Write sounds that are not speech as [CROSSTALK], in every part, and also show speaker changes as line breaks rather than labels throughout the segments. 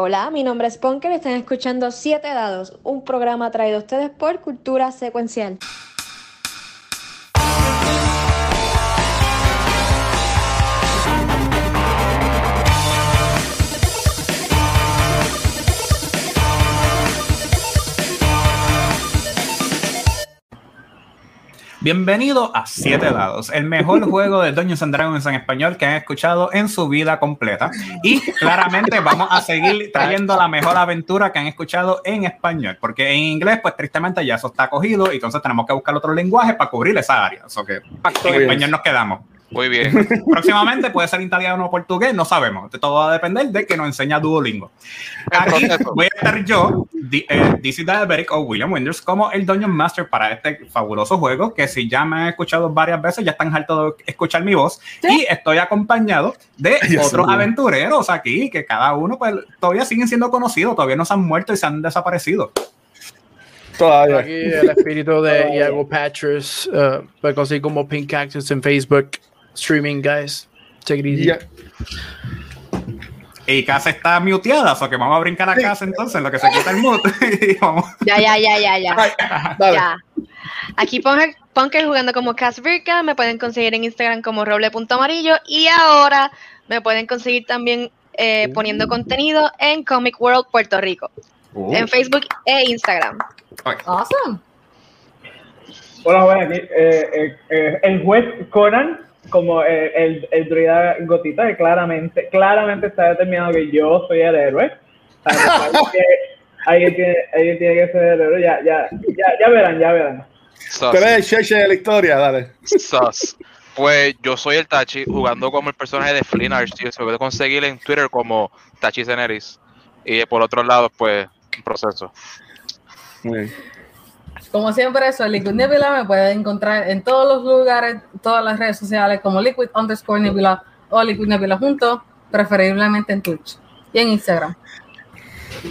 Hola, mi nombre es Ponker y están escuchando Siete Dados, un programa traído a ustedes por Cultura Secuencial.
Bienvenido a Siete Dados, el mejor [LAUGHS] juego de Dungeons and Dragons en español que han escuchado en su vida completa. Y claramente vamos a seguir trayendo la mejor aventura que han escuchado en español, porque en inglés, pues tristemente ya eso está cogido y entonces tenemos que buscar otro lenguaje para cubrir esa área. O que en español nos quedamos.
Muy bien. [LAUGHS]
Próximamente puede ser italiano o portugués, no sabemos. Todo va a depender de que nos enseña Duolingo. Aquí voy a estar yo, eh, DC Diabetic o William Winders, como el Dungeon Master para este fabuloso juego, que si ya me han escuchado varias veces, ya están hartos de escuchar mi voz. Y estoy acompañado de otros aventureros aquí, que cada uno pues todavía siguen siendo conocidos, todavía no se han muerto y se han desaparecido.
Todavía. Aquí el espíritu de Iago Patches, uh, puede conseguir como Pink Cactus en Facebook streaming, guys. Take it easy.
Y casa está muteada, o sea que vamos a brincar a casa entonces, en lo que se quita el mute. [LAUGHS]
ya, ya, ya, ya, ya. ya. Aquí Punker jugando como Cas me pueden conseguir en Instagram como roble.amarillo y ahora me pueden conseguir también eh, poniendo uh. contenido en Comic World Puerto Rico, uh. en Facebook e Instagram.
Awesome. Hola, bueno, aquí eh, eh, el juez Conan como el, el, druida gotita que claramente, claramente está determinado que yo soy el héroe. [LAUGHS] alguien, tiene, alguien tiene que ser el héroe, ya, ya, ya, ya verán, ya verán.
Pero es el de la historia, dale.
Pues yo soy el Tachi jugando como el personaje de Flynn Archie. Se puede conseguir en Twitter como Tachi Ceneris. Y por otro lado, pues, un proceso.
Muy bien. Como siempre, soy Liquid Nebula. Me pueden encontrar en todos los lugares, todas las redes sociales como Liquid underscore Nebula o Liquid Nebula juntos, preferiblemente en Twitch y en Instagram.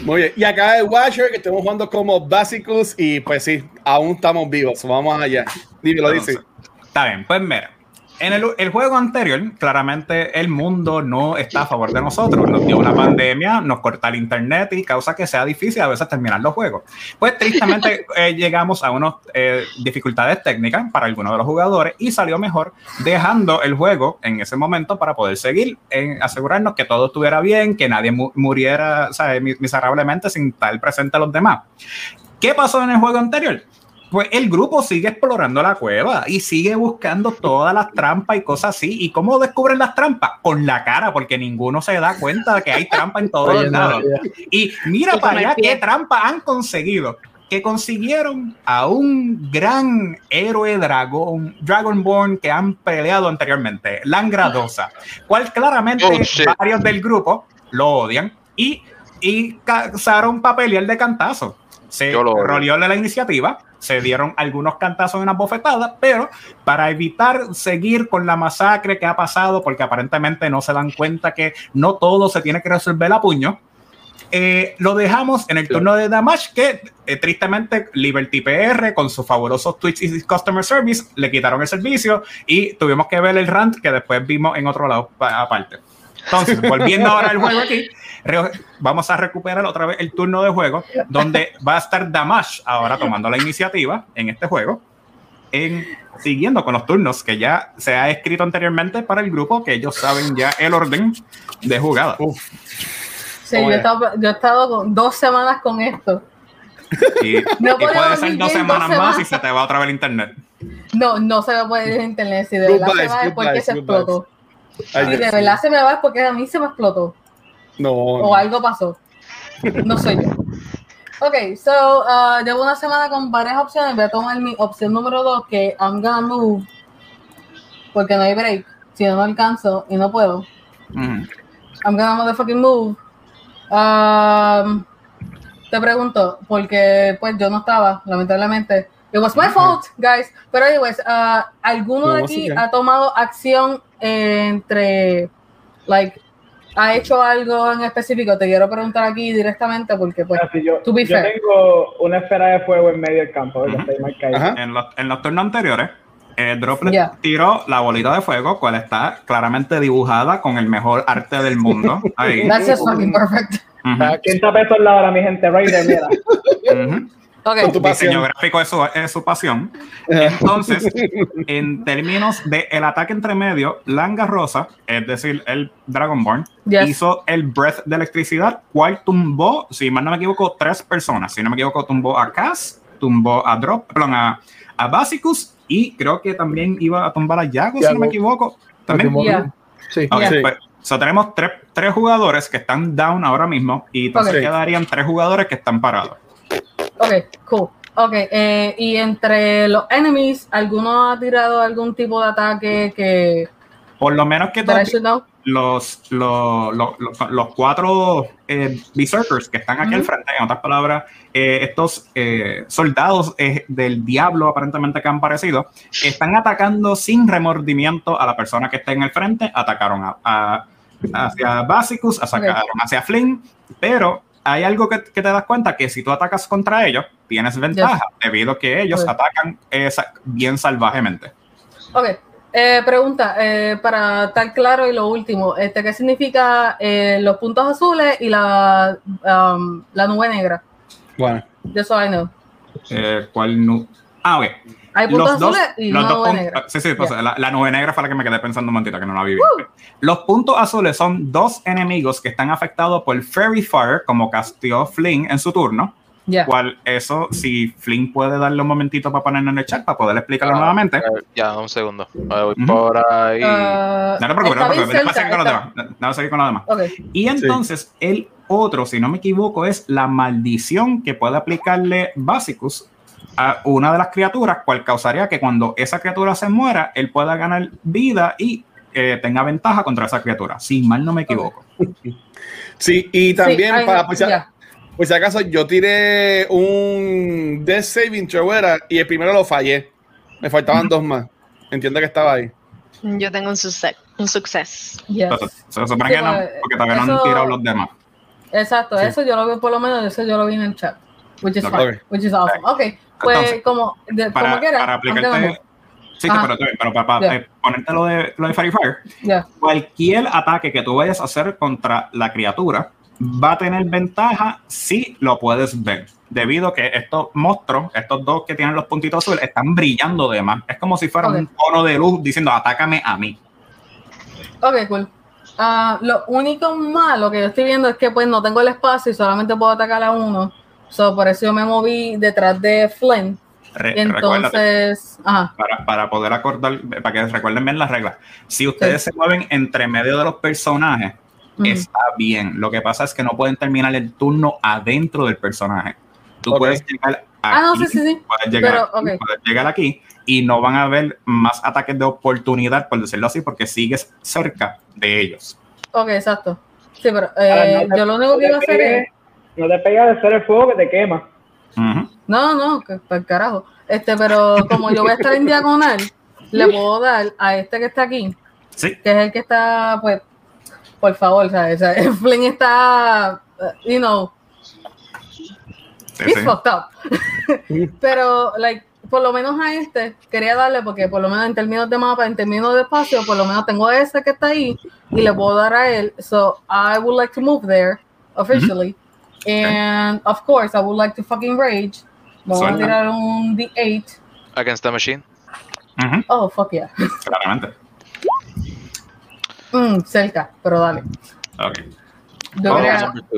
Muy bien. Y acá el Watcher, que estamos jugando como Basicus y pues sí, aún estamos vivos. Vamos allá. Dime, lo dice.
Está bien, pues mira. En el, juego anterior, claramente el mundo no está a favor de nosotros. Nos dio una pandemia, nos corta el internet y causa que sea difícil a veces terminar los juegos. Pues tristemente [LAUGHS] eh, llegamos a unas eh, dificultades técnicas para algunos de los jugadores y salió mejor dejando el juego en ese momento para poder seguir, en asegurarnos que todo estuviera bien, que nadie muriera miserablemente sin estar presente a los demás. ¿Qué pasó en el juego anterior? Pues el grupo sigue explorando la cueva y sigue buscando todas las trampas y cosas así. ¿Y cómo descubren las trampas? Con la cara, porque ninguno se da cuenta de que hay trampa en todos los lados. Y mira para allá qué trampa han conseguido. Que consiguieron a un gran héroe dragón, Dragonborn que han peleado anteriormente, Langradosa, cual claramente oh, varios del grupo lo odian y, y cazaron papel de cantazo. Se roleó la iniciativa se dieron algunos cantazos en una bofetada, pero para evitar seguir con la masacre que ha pasado, porque aparentemente no se dan cuenta que no todo se tiene que resolver a puño, eh, lo dejamos en el turno de Damage, que eh, tristemente Liberty PR con sus fabulosos tweets y Customer Service le quitaron el servicio y tuvimos que ver el rant que después vimos en otro lado aparte. Entonces, volviendo ahora al juego aquí, vamos a recuperar otra vez el turno de juego, donde va a estar Damash ahora tomando la iniciativa en este juego, en, siguiendo con los turnos que ya se ha escrito anteriormente para el grupo, que ellos saben ya el orden de jugada.
Sí, yo he, estado, dos semanas con esto.
Y, [LAUGHS] puede ser dos semanas más y se te va otra vez el internet.
No, no se va a ir el internet. Si de verdad se va es porque se explotó. Si de verdad se me va es porque a mí se me explotó.
No.
O algo pasó. No soy yo. Ok, so, uh, llevo una semana con varias opciones. Voy a tomar mi opción número dos, que I'm gonna move. Porque no hay break. Si no, no alcanzo y no puedo. I'm gonna motherfucking move. Um, te pregunto, porque pues yo no estaba, lamentablemente. It was my fault, guys. Pero anyways, uh, ¿alguno de aquí ha tomado acción entre, like, ha hecho algo en específico? Te quiero preguntar aquí directamente porque, pues,
yo, yo tengo una esfera de fuego en medio del campo.
en, los, en los turnos anteriores, eh, Droplet
Ya.
tiró la bolita de fuego, cual está claramente dibujada con el mejor arte del mundo. [LAUGHS] Ahí.
That's just fucking perfect.
Ujú,
A 15 pesos la hora, mi gente. Raider, mira.
ujú.
Ok.
Con tu pasión.
Diseño gráfico es su, es su pasión. [LAUGHS] Entonces, en términos de el ataque entre medio, Langa Rosa, es decir, el Dragonborn,
Yes.
hizo el Breath de electricidad, cual tumbó, si mal no me equivoco, tres personas. Si no me equivoco, tumbó a Cass, tumbó a Drop, perdón, a, a Basicus y creo que también iba a tumbar a Yago, si no
Yago.
me equivoco. También.
Yeah.
Sí.
Ok,
Yeah.
pues, so tenemos tres, tres jugadores que están down ahora mismo y entonces
Ok.
quedarían tres jugadores que están parados.
Ok, cool. Ok, eh, y entre los enemies, ¿alguno ha tirado algún tipo de ataque que
Por lo menos que todos los, los, los, los- los cuatro eh, berserkers que están aquí al frente, en otras palabras, eh, estos eh, soldados eh, del diablo aparentemente que han parecido, están atacando sin remordimiento a la persona que está en el frente, atacaron a, a- hacia Basicus, atacaron hacia Flynn, pero hay algo que, que te das cuenta que si tú atacas contra ellos, tienes ventaja, debido a que ellos atacan eh, bien salvajemente.
Ok, eh, pregunta, eh, para estar claro y lo último, este, ¿qué significa eh, los puntos azules y la, um, la nube negra?
Bueno,
Just so I know.
Eh, ¿Cuál nu- Ah, ok.
Hay puntos
los dos,
azules y
los dos
negra.
Sí, sí, pues,
Ya.
la, la nube negra fue la que me quedé pensando un momentito, que no la vi bien. Los puntos azules son dos enemigos que están afectados por Fairy Fire, como castió Flynn en su turno.
Ya.
Cual eso, si Flynn puede darle un momentito para ponerlo en el chat, para poder explicarlo
Ah,
nuevamente.
eh, Ya, un segundo. Eh, Voy
Ujú.
por ahí.
Ah,
No te preocupes, no preocupes, déjame
cerca,
seguir con los demás. Déjame seguir con los demás.
Ok,
Y entonces el otro, si no me equivoco, es la maldición que puede aplicarle Basicus a una de las criaturas, cual causaría que cuando esa criatura se muera, él pueda ganar vida y eh, tenga ventaja contra esa criatura. Si mal no me equivoco. [LAUGHS]
sí, y también
Sí,
para pues,
ya.
pues si acaso yo tiré un Death Saving Throw era, y el primero lo fallé. Me faltaban dos más. Entiendo que estaba ahí.
Yo tengo un success. Un success.
Yes.
Se supone
Sí,
que no,
pues,
porque todavía no han
eso-
tirado los demás.
Exacto,
Sí.
eso yo lo vi por lo menos, eso yo lo vi en el chat. Which is
Ok.
fine, which is awesome. Ok, pues
Entonces,
como, de,
Para,
como quiera,
para
I'm gonna
aplicarte.
move.
Sí,
Ajá.
pero, pero para, para,
Ya.
eh, ponerte lo de, lo de Fire, cualquier ataque que tú vayas a hacer contra la criatura va a tener ventaja si lo puedes ver. Debido a que estos monstruos, estos dos que tienen los puntitos azules, están brillando de más. Es como si fuera un cono de luz diciendo, atácame a mí.
Ok, cool. Ah, lo único malo que yo estoy viendo es que pues no tengo el espacio y solamente puedo atacar a uno. So, por eso yo me moví detrás de Flynn.
Re-
entonces, ajá,
para, para poder acordar, para que recuerden bien las reglas. Si ustedes se mueven entre medio de los personajes, está bien. Lo que pasa es que no pueden terminar el turno adentro del personaje. Tú puedes llegar aquí,
Ah, no, sí, sí, sí.
puedes llegar,
Pero,
puedes llegar aquí y no van a haber más ataques de oportunidad, por decirlo así, porque sigues cerca de ellos.
Ok, exacto. Sí, pero
Ahora,
eh,
no
yo lo único que iba a hacer es...
No te pegas de ser el fuego que te quema.
No, no, que para el carajo. Este, pero como yo voy a estar en diagonal, le puedo dar a este que está aquí,
Sí,
que es el que está, pues, por favor, ¿sabes? O sea, [LAUGHS] el Flynn está, uh, you know, he's fucked up. [LAUGHS] pero, like, por lo menos a este quería darle, porque por lo menos en términos de mapa, en términos de espacio, por lo menos tengo ese que está ahí y le puedo dar a él. So, I would like to move there officially. And, of course, I would like to fucking rage. Vamos a
Suelta.
tirar un D8.
Against the Machine.
Ujú,
Oh, fuck yeah.
claramente.
Mm, cerca, pero dale.
Ok. Oh.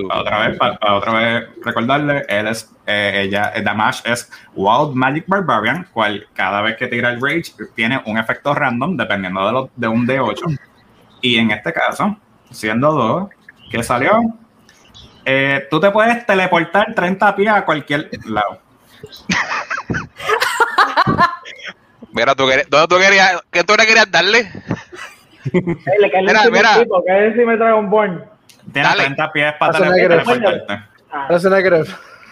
Para otra vez, para, para otra vez recordarle, él es, eh, ella, eh, Damash es Wild Magic Barbarian, cual cada vez que tira el Rage tiene un efecto random dependiendo de, lo- de un D8. Y en este caso, siendo dos, que salió, eh, tú te puedes teleportar 30 pies a cualquier lado.
Mira, tú querías, ¿dónde tú querías, ¿qué tú le querías darle? Mira, mira.
tipo, que es encima de Dragonborn.
Tienes
Dale.
30 pies para teleportarte.
Ah,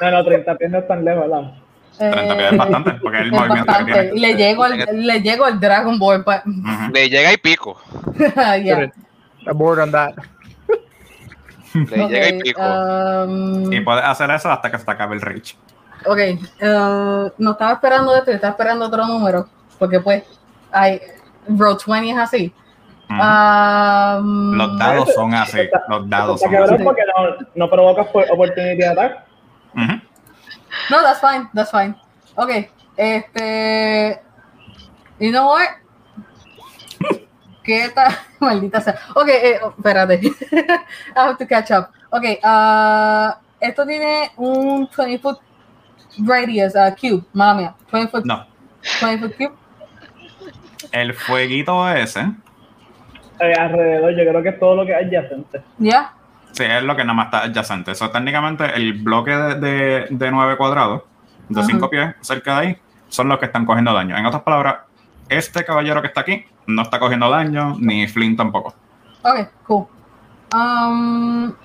no, no, 30 pies no es tan lejos, ¿verdad?
30 pies es bastante, porque es el
es
movimiento que
bastante.
tiene.
Y le llego al, le llego al Dragon Ball. pa-
Ujú.
Le llega y pico.
Yeah.
I'm bored on that. [LAUGHS]
Le
Ok,
llega y pico.
um,
Y puedes hacer eso hasta que se te acabe el Rage.
ok, uh, no estaba esperando esto, estaba esperando otro número. Porque pues, I, Roll 20 es así. Um,
los dados son así. [LAUGHS] Los dados son así.
porque no, no provocas attack.
Ujú.
No, that's fine, that's fine. Ok, este. You know what? ¿Qué tal? [LAUGHS] Maldita sea. Ok, eh, oh, espérate. [LAUGHS] I have to catch up. Ok, ah, esto tiene un 20 foot radius, uh, cube, mala mía. 20 foot,
No.
20 foot cube.
El fueguito ese,
Eh, alrededor, yo creo que es todo lo que es adyacente.
¿Ya?
sí, es lo que nada más está adyacente. Eso técnicamente el bloque de, de, de 9 cuadrados, de
Ajá.
5 pies cerca de ahí, son los que están cogiendo daño. En otras palabras, este caballero que está aquí no está cogiendo daño, ni Flynn tampoco.
Ok, cool. Um,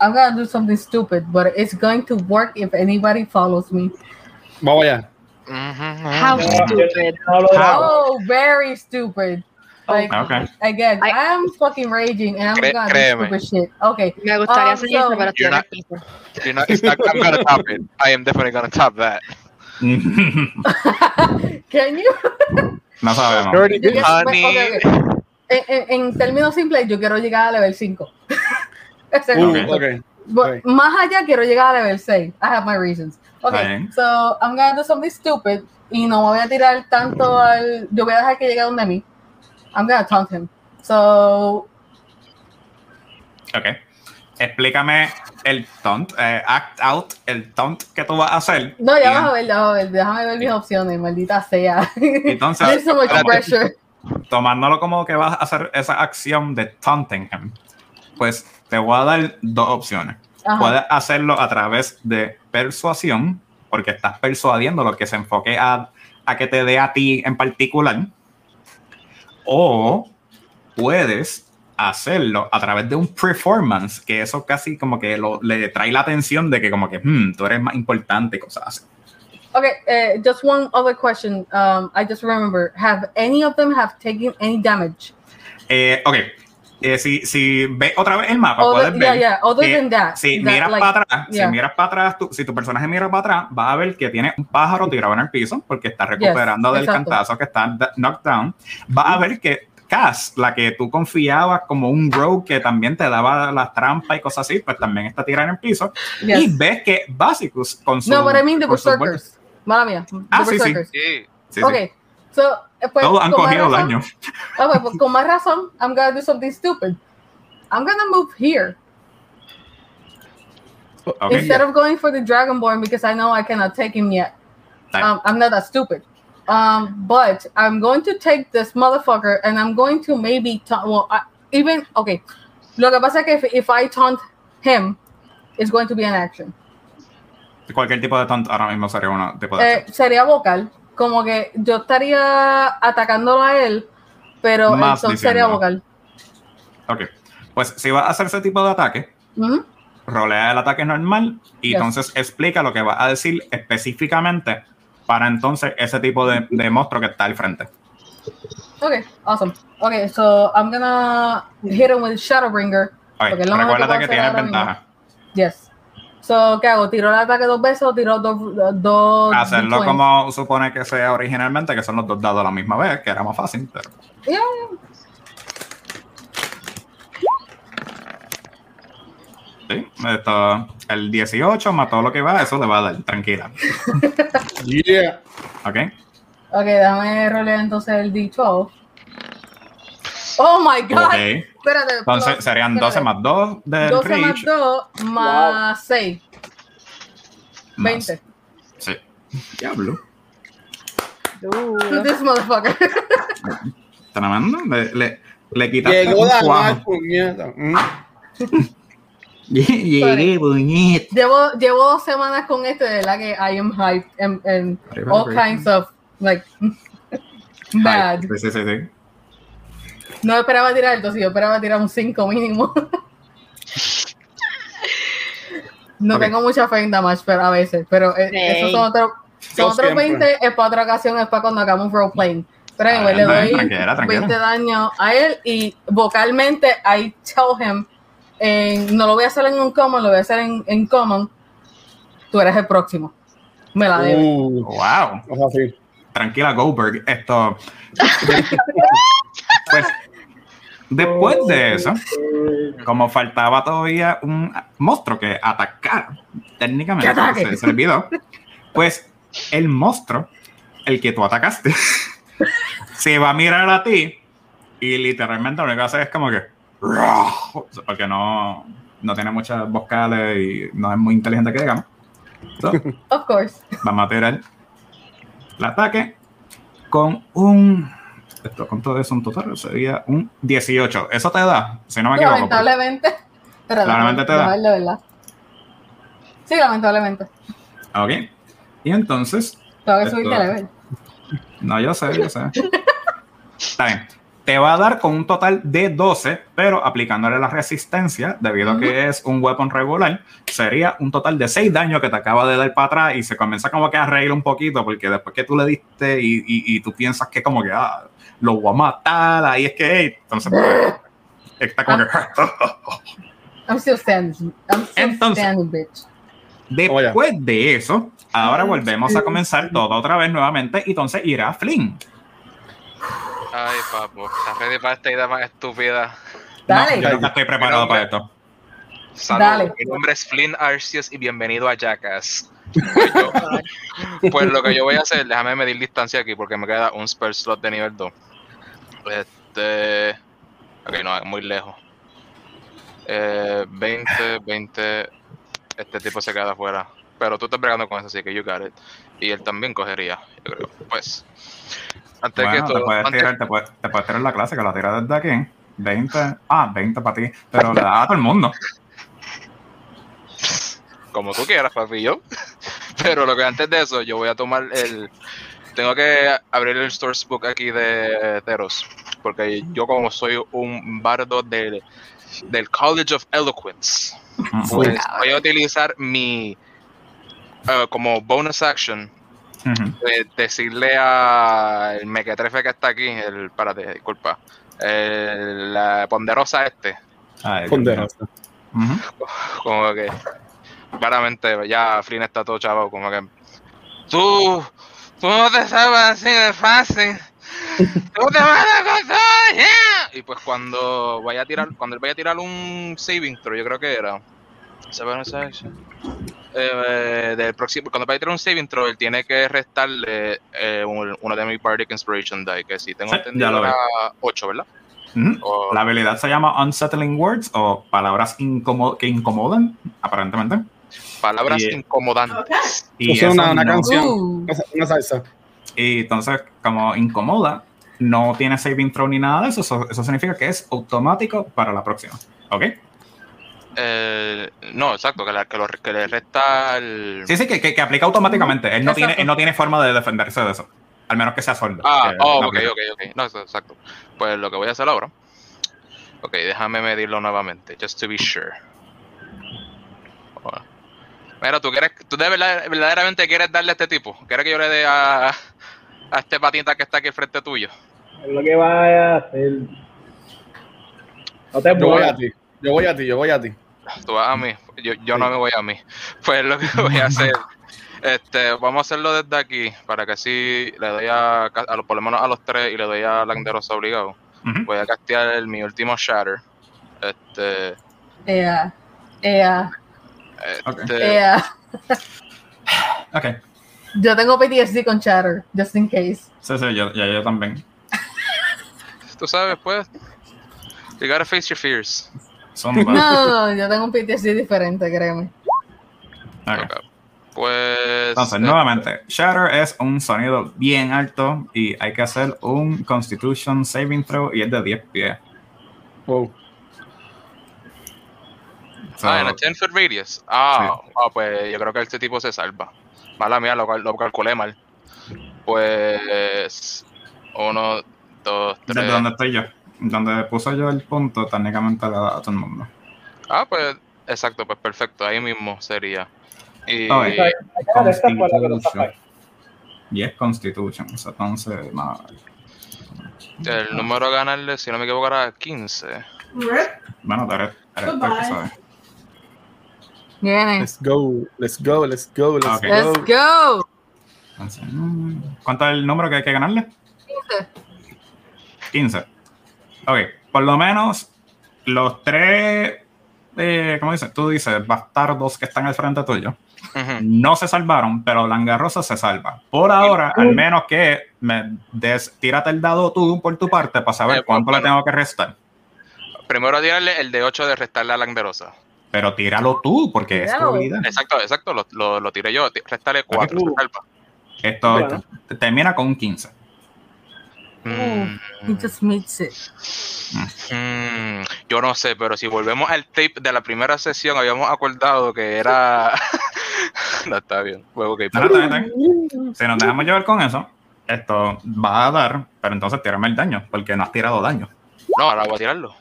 I'm gonna do something stupid, but it's going to work if anybody follows me.
Vamos allá.
How stupid.
Oh, very stupid. Like
Ok.
again,
I-
am fucking raging and I'm
Cre-
gonna
créeme.
do stupid shit. Okay.
Me gustaría
Um,
hacer
so-
You're. You're not, it's not, I'm gonna top it. I am definitely gonna top that. [LAUGHS]
Can you?
no sabemos.
Quiero-
Honey.
okay, okay. En, en- en términos simples, yo quiero llegar a level 5. [LAUGHS] Ese es
Uh,
el-
ok.
But
ok.
más allá quiero llegar a level 6. I have my reasons. Okay, so I'm gonna do something stupid y no me voy a tirar tanto al. Yo voy a dejar que llegue donde mí. I'm gonna taunt him. So
Ok. Explícame el taunt, eh, act out, el taunt que tú vas a hacer.
No, ya vas a ver, ya vas a ver. Déjame ver mis opciones, maldita sea.
Entonces, [LAUGHS]
so
como- tomándolo como que vas a hacer esa acción de taunting him, pues te voy a dar dos opciones.
Ajá.
Puedes hacerlo a través de persuasión, porque estás persuadiendo lo que se enfoque a, a que te dé a ti en particular, o puedes hacerlo a través de un performance, que eso casi como que lo- le trae la atención de que como que "Hmm, tú eres más importante y cosas así.
Okay, uh, just one other question. Um, I just remember. Have any of them have taken any damage?
Eh, ok, Eh, si, si ves otra vez el mapa,
Other,
puedes
yeah,
ver
yeah. Other than that,
si
that,
miras
like,
para atrás,
yeah.
si miras para atrás, tú- si tu personaje mira para atrás, vas a ver que tiene un pájaro tirado en el piso porque está recuperando del
exacto.
cantazo que está knocked down. Vas a ver que Cass, la que tú confiabas como un rogue que también te daba las trampas y cosas así, pues también está tirada en el piso.
yes.
Y ves que Basicus con su.
No, but I mean the berserkers. Mala mía. The
Ah, sí, sí.
berserkers.
Sí.
Okay, so pues,
Todos han
con más
cogido
razón-
daño.
Okay, pues con más razón, I'm gonna do something stupid. I'm gonna move here
Ok.
instead of going for the Dragonborn because I know I cannot take him yet. Um, I'm not that stupid. Um, but I'm going to take this motherfucker and I'm going to maybe taunt. Well, I, even okay. Lo que pasa es que if, if I taunt him, it's going to be an action.
Cualquier tipo de taunt ahora mismo sería un tipo de.
Eh, sería vocal, como que yo estaría atacándolo a él, pero
Más
entonces sería
diciéndolo.
vocal.
Ok. Pues si vas a hacer ese tipo de ataque,
Ujú.
rolea el ataque normal y
Yes.
entonces explica lo que va a decir específicamente para entonces ese tipo de, de monstruo que está al frente.
Okay, awesome. Okay, so I'm gonna hit him with Shadowbringer.
Ok,
Porque es lo mejor que
que tienes
mismo.
ventaja.
Yes. So, ¿qué hago? ¿Tiro el ataque dos veces o tiro dos? dos
Hacerlo
D20?
como supone que sea originalmente, que son los dos dados a la misma vez, que era más fácil. Pero...
Yeah.
Sí, esto, el 18 más todo lo que va, eso le va a dar, tranquila.
Yeah.
¿Ok?
Ok, déjame rolear entonces el D12. Oh my god. Espérate.
Entonces
plus-
serían 12
espérate.
más 2 del
12 más
reach.
2 más 6.
más-
20.
Sí. Diablo.
To this motherfucker.
Tremendo. Le, le, le quitaste
Llegó
un
la más puñeta. [LAUGHS] [LAUGHS]
Llegué, puñet.
llevo, llevo dos semanas con esto, de verdad que I am hyped and, and all kinds of like [LAUGHS] bad.
Sí, sí, sí, sí.
No esperaba tirar alto, sí, yo esperaba tirar un 5 mínimo. [LAUGHS] no tengo mucha fe en damage, pero a veces, pero eh, esos son otros son otros
siempre.
20, es para otra ocasión, es para cuando hagamos roleplaying. Pero anyway,
Ah,
le doy
tranquila.
20 daños a él y vocalmente I tell him, en- no lo voy a hacer en un common, lo voy a hacer en, en common. Tú eres el próximo. Me la debes.
Uh,
Wow.
o sea, sí.
tranquila, Goldberg. Esto. [LAUGHS] pues, después de eso, como faltaba todavía un monstruo que atacara, técnicamente se, se olvidó, pues el monstruo, el que tú atacaste, [LAUGHS] se va a mirar a ti y literalmente lo único que hace es como que. Porque no, no tiene muchas vocales y no es muy inteligente que digamos. So, [LAUGHS]
Of course.
vamos a tirar el ataque con un. Esto, con todo eso, un total sería un 18. Eso te da, si no me equivoco. pues.
Lamentablemente. Pero
Lamentablemente te da.
verdad. Sí, lamentablemente.
Ok. Y entonces,
Tengo que subir de level.
No, yo sé, yo sé. [LAUGHS] Está bien. Te va a dar con un total de 12, pero aplicándole la resistencia, debido a que es un weapon regular, sería un total de 6 daños que te acaba de dar para atrás y se comienza como que a reír un poquito, porque después que tú le diste y, y- y tú piensas que como que ah, lo voy a matar, ahí es que, hey, entonces pues, [LAUGHS] está como que... [LAUGHS]
I'm still standing. I'm still
Entonces-
standing, bitch.
Después de eso, ahora volvemos a comenzar todo otra vez nuevamente, y entonces irá Flynn.
Ay, papo, ¿estás ready para esta idea más estúpida?
Dale.
No, yo no estoy preparado para esto.
Saludos,
Dale.
mi nombre es Flynn Arceus y bienvenido a Jackass. Pues, yo- pues lo que yo voy a hacer, déjame medir distancia aquí porque me queda un spell slot de nivel 2. Este. Ok, no, es muy lejos. Eh, 20, 20. Este tipo se queda afuera. Pero tú estás bregando con eso, así que you got it. Y él también cogería, yo creo. Pues. Antes
Bueno,
que
te puedes,
antes-
tirar, te, puedes, te puedes tirar la clase que la tiras desde aquí. 20. Ah, 20 para ti. Pero le da a todo el mundo.
como tú quieras, papi, yo. [LAUGHS] Pero lo que antes de eso, yo voy a tomar el. Tengo que abrir el sourcebook aquí de Teros. Porque yo, como soy un bardo del, del College of Eloquence, pues voy a utilizar mi. eh, como bonus action,
Ujú.
de decirle a el mequetrefe que está aquí, el. Párate, disculpa. El, la ponderosa este.
Dios
Ponderosa.
como que claramente ya Flynn está todo chavo como que tú tú no te sabes así de fácil [LAUGHS] tú te vas a contar yeah". y pues cuando vaya a tirar cuando él vaya a tirar un saving throw yo creo que era ¿se ve esa action? Eh, del próximo, cuando vaya a tirar un saving throw él tiene que restarle eh, un- uno de mis Bardic Inspiration die que si tengo
Sí,
entendido
ya lo
era 8 ¿verdad? O-
La habilidad se llama Unsettling Words o palabras que incomodan, aparentemente.
palabras
Y-
incomodantes
Y,
es
eso
una, una
no-
canción.
Uh.
Una, una salsa.
y entonces, como incomoda, no tiene saving throw ni nada de eso. Eso, eso significa que es automático para la próxima. ¿Ok?
Eh, no, exacto, que, la- que, lo- que le resta el...
Sí, sí, que, que, que aplica automáticamente. Él no tiene, él no tiene forma de defenderse de eso. Al menos que sea sordo.
Ah,
que
oh,
no
ok,
aplica.
ok, ok. No, exacto. Pues lo que voy a hacer ahora. Ok, déjame medirlo nuevamente, just to be sure. Bueno. Mira, ¿tú, quieres, tú de verdad, verdaderamente quieres darle a este tipo? ¿Quieres que yo le dé a, a este patita que está aquí frente tuyo?
Es lo que va a hacer. No te
Yo voy
muevas.
a ti. Yo voy a ti, yo voy a ti.
Tú vas a mí, yo, yo no me voy a mí. [LAUGHS] Pues lo que voy a hacer, este, vamos a hacerlo desde aquí, para que así le doy a, a los- por lo menos a los tres y le doy a Landerosa obligado.
Ujú.
Voy a castear el, mi último Shatter. Este,
Ea. Ea.
este
Ea. [LAUGHS]
Ok.
Yo tengo PTSD con Chatter, just in case.
Sí, sí, yo, yo, yo también.
tú sabes, pues, you gotta face your fears.
No, no, no, yo tengo un PTSD diferente, créeme.
Ok.
Ok. Pues,
Entonces,
eh,
nuevamente, Shatter es un sonido bien alto y hay que hacer un Constitution Saving Throw y es de 10 pies.
Wow.
So,
ah, en a 10 foot radius. Ah, ah, pues yo creo que este tipo se salva. Mala mía, lo, lo calculé mal. Pues, uno, dos,
desde
tres.
donde estoy yo, donde puse yo el punto, técnicamente le da a todo el mundo.
Ah, pues, exacto, pues perfecto, ahí mismo sería. Y
Ok.
Hay que dejar esta para que lo
Constitution. Y es Constitution, entonces, no,
el número a ganarle, si no me equivoco, era 15.
bueno, tú el que sabe.
Let's go, let's go, let's go, let's
Ok.
go.
Let's go.
¿Cuánto es el número que hay que ganarle? 15. Ok, por lo menos los tres, eh, ¿cómo dices? Tú dices, bastardos que están al frente tuyo, no se salvaron, pero Langarrosa se salva. Por ahora, al menos que me des, tírate el dado tú por tu parte para saber
Eh,
cuánto le tengo que restar.
Primero tirarle el de 8 de restarle a la Landerosa.
Pero tíralo tú, porque es tu habilidad.
Exacto, exacto, lo, lo, lo tiré yo. Restarle 4.
Uh.
Esto
Bueno.
te- termina con un 15.
Mm.
He just makes it.
Mm, yo no sé, pero si volvemos al tape de la primera sesión, habíamos acordado que era. [LAUGHS] no está bien. Bueno,
No, está está. Si nos dejamos llevar con eso, esto va a dar, pero entonces tírame el daño, porque no has tirado daño.
No, ahora voy a tirarlo.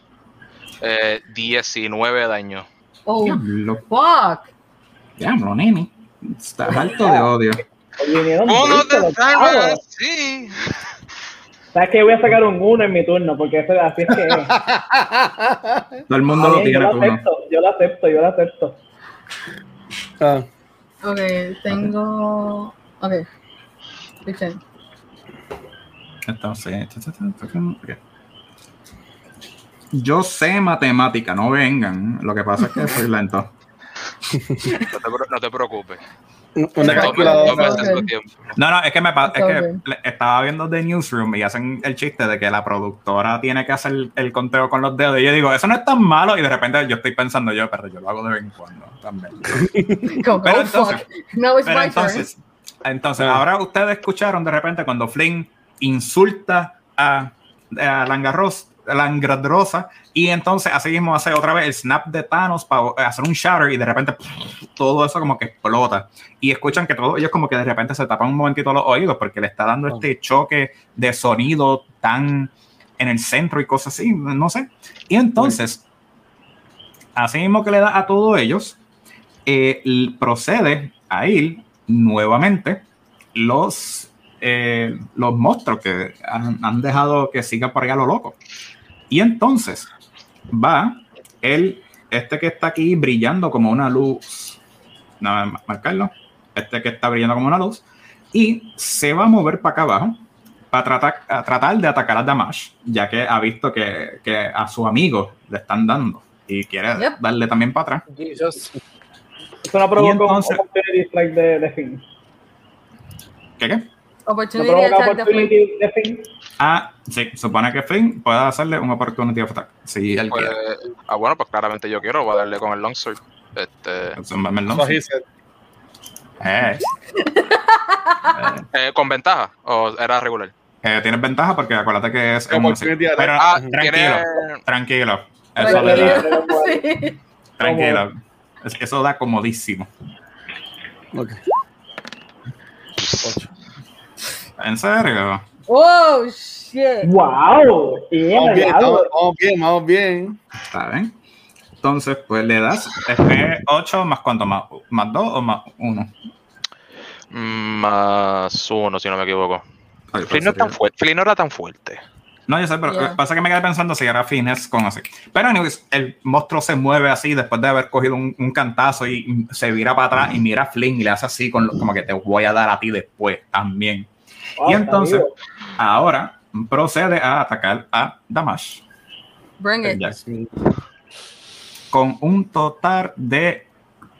Eh, 19 daño.
Oh,
Diablo,
fuck.
diablo, nene. Estás alto de odio.
Vinieron
¿Cómo no
dulces
te
los
salvas
cabros.
así?
¿Sabes que Voy a sacar un 1 en mi turno, porque eso, así es que es. [LAUGHS]
Todo el mundo lo
bien, yo
tiene
lo acepto, yo lo acepto, yo lo acepto.
Ah,
Ok, tengo. Ok. Escuchen.
Entonces, ta, ta, ta, ta, ta, ok. yo sé matemática, no vengan. Lo que pasa es que soy lento. [LAUGHS]
No te, no te preocupes.
Una calculadora.
No, no, es que, me, pa- es que estaba viendo The Newsroom y hacen el chiste de que la productora tiene que hacer el conteo con los dedos. Y yo digo, eso no es tan malo. Y de repente yo estoy pensando yo, pero yo lo hago de vez en cuando también. [LAUGHS]
Go,
Pero
go,
entonces-
fuck. No, it's
Pero
my
entonces, entonces
Ah.
ahora ustedes escucharon de repente cuando Flynn insulta a, a Langarros, Langradrosa y entonces así mismo hace otra vez el snap de Thanos para hacer un shatter y de repente [LAUGHS] todo eso como que explota y escuchan que todos ellos como que de repente se tapan un momentito los oídos porque le está dando este choque de sonido tan en el centro y cosas así, no sé. Y entonces, así mismo que le da a todos ellos, eh, procede a ir nuevamente los, eh, los monstruos que han, han dejado que sigan por allá lo loco. Y entonces va el, este que está aquí brillando como una luz, no, marcarlo, este que está brillando como una luz, y se va a mover para acá abajo para tratar, a tratar de atacar a Damash, ya que ha visto que, que a su amigo le están dando y quiere
Yep.
darle también para atrás.
Jesus.
Eso no provoca un
entonces-
opportunity strike de, de.
¿Qué qué?
No
Opportunity
provoca
attack de Flynn.
opportunity de Finn.
Ah, sí, supone que Flynn puede hacerle un opportunity of attack. Si él
Pues,
quiere.
ah, bueno, pues claramente yo quiero, voy a darle con el longsword. Este,
he said.
Eh. [LAUGHS]
eh, ¿Con ventaja o era regular?
Eh, tienes ventaja porque acuérdate que es
Como attack.
Pero
Ah,
tranquilo,
tiene.
tranquilo. Eso le
Tranquilo.
da, [LAUGHS]
Sí.
tranquilo. Es- Eso da comodísimo.
Ok. Ocho.
¿En serio?
Oh, shit.
¡Wow!
Vamos bien, vamos, bien, vamos bien.
Está bien. Entonces, pues le das este 8 más cuánto, más, más 2 o más 1.
Más uno, si no me equivoco. Flynn no, es tan fuerte. Flynn no era tan fuerte.
No, yo sé, pero
Yeah.
pasa que me quedé pensando si era fines con así. Pero anyways, el monstruo se mueve así después de haber cogido un, un cantazo y se vira para atrás y mira a Flynn y le hace así con lo- como que te voy a dar a ti después también.
Wow,
y entonces, ahora procede a atacar a Damash.
Bring it.
Con un total de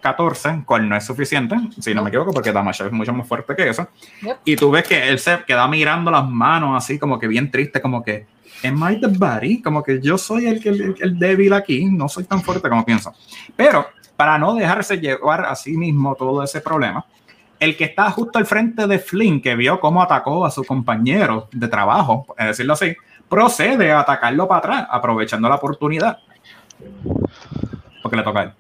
14, cual no es suficiente, si no me equivoco, porque Damash es mucho más fuerte que eso.
Yep.
Y tú ves que él se queda mirando las manos así, como que bien triste, como que, ¿Am I the body? Como que yo soy el, que- el, el débil aquí, no soy tan fuerte como pienso. Pero para no dejarse llevar a sí mismo todo ese problema, el que está justo al frente de Flynn, que vio cómo atacó a su compañero de trabajo, es decirlo así, procede a atacarlo para atrás, aprovechando la oportunidad. Porque le toca a él.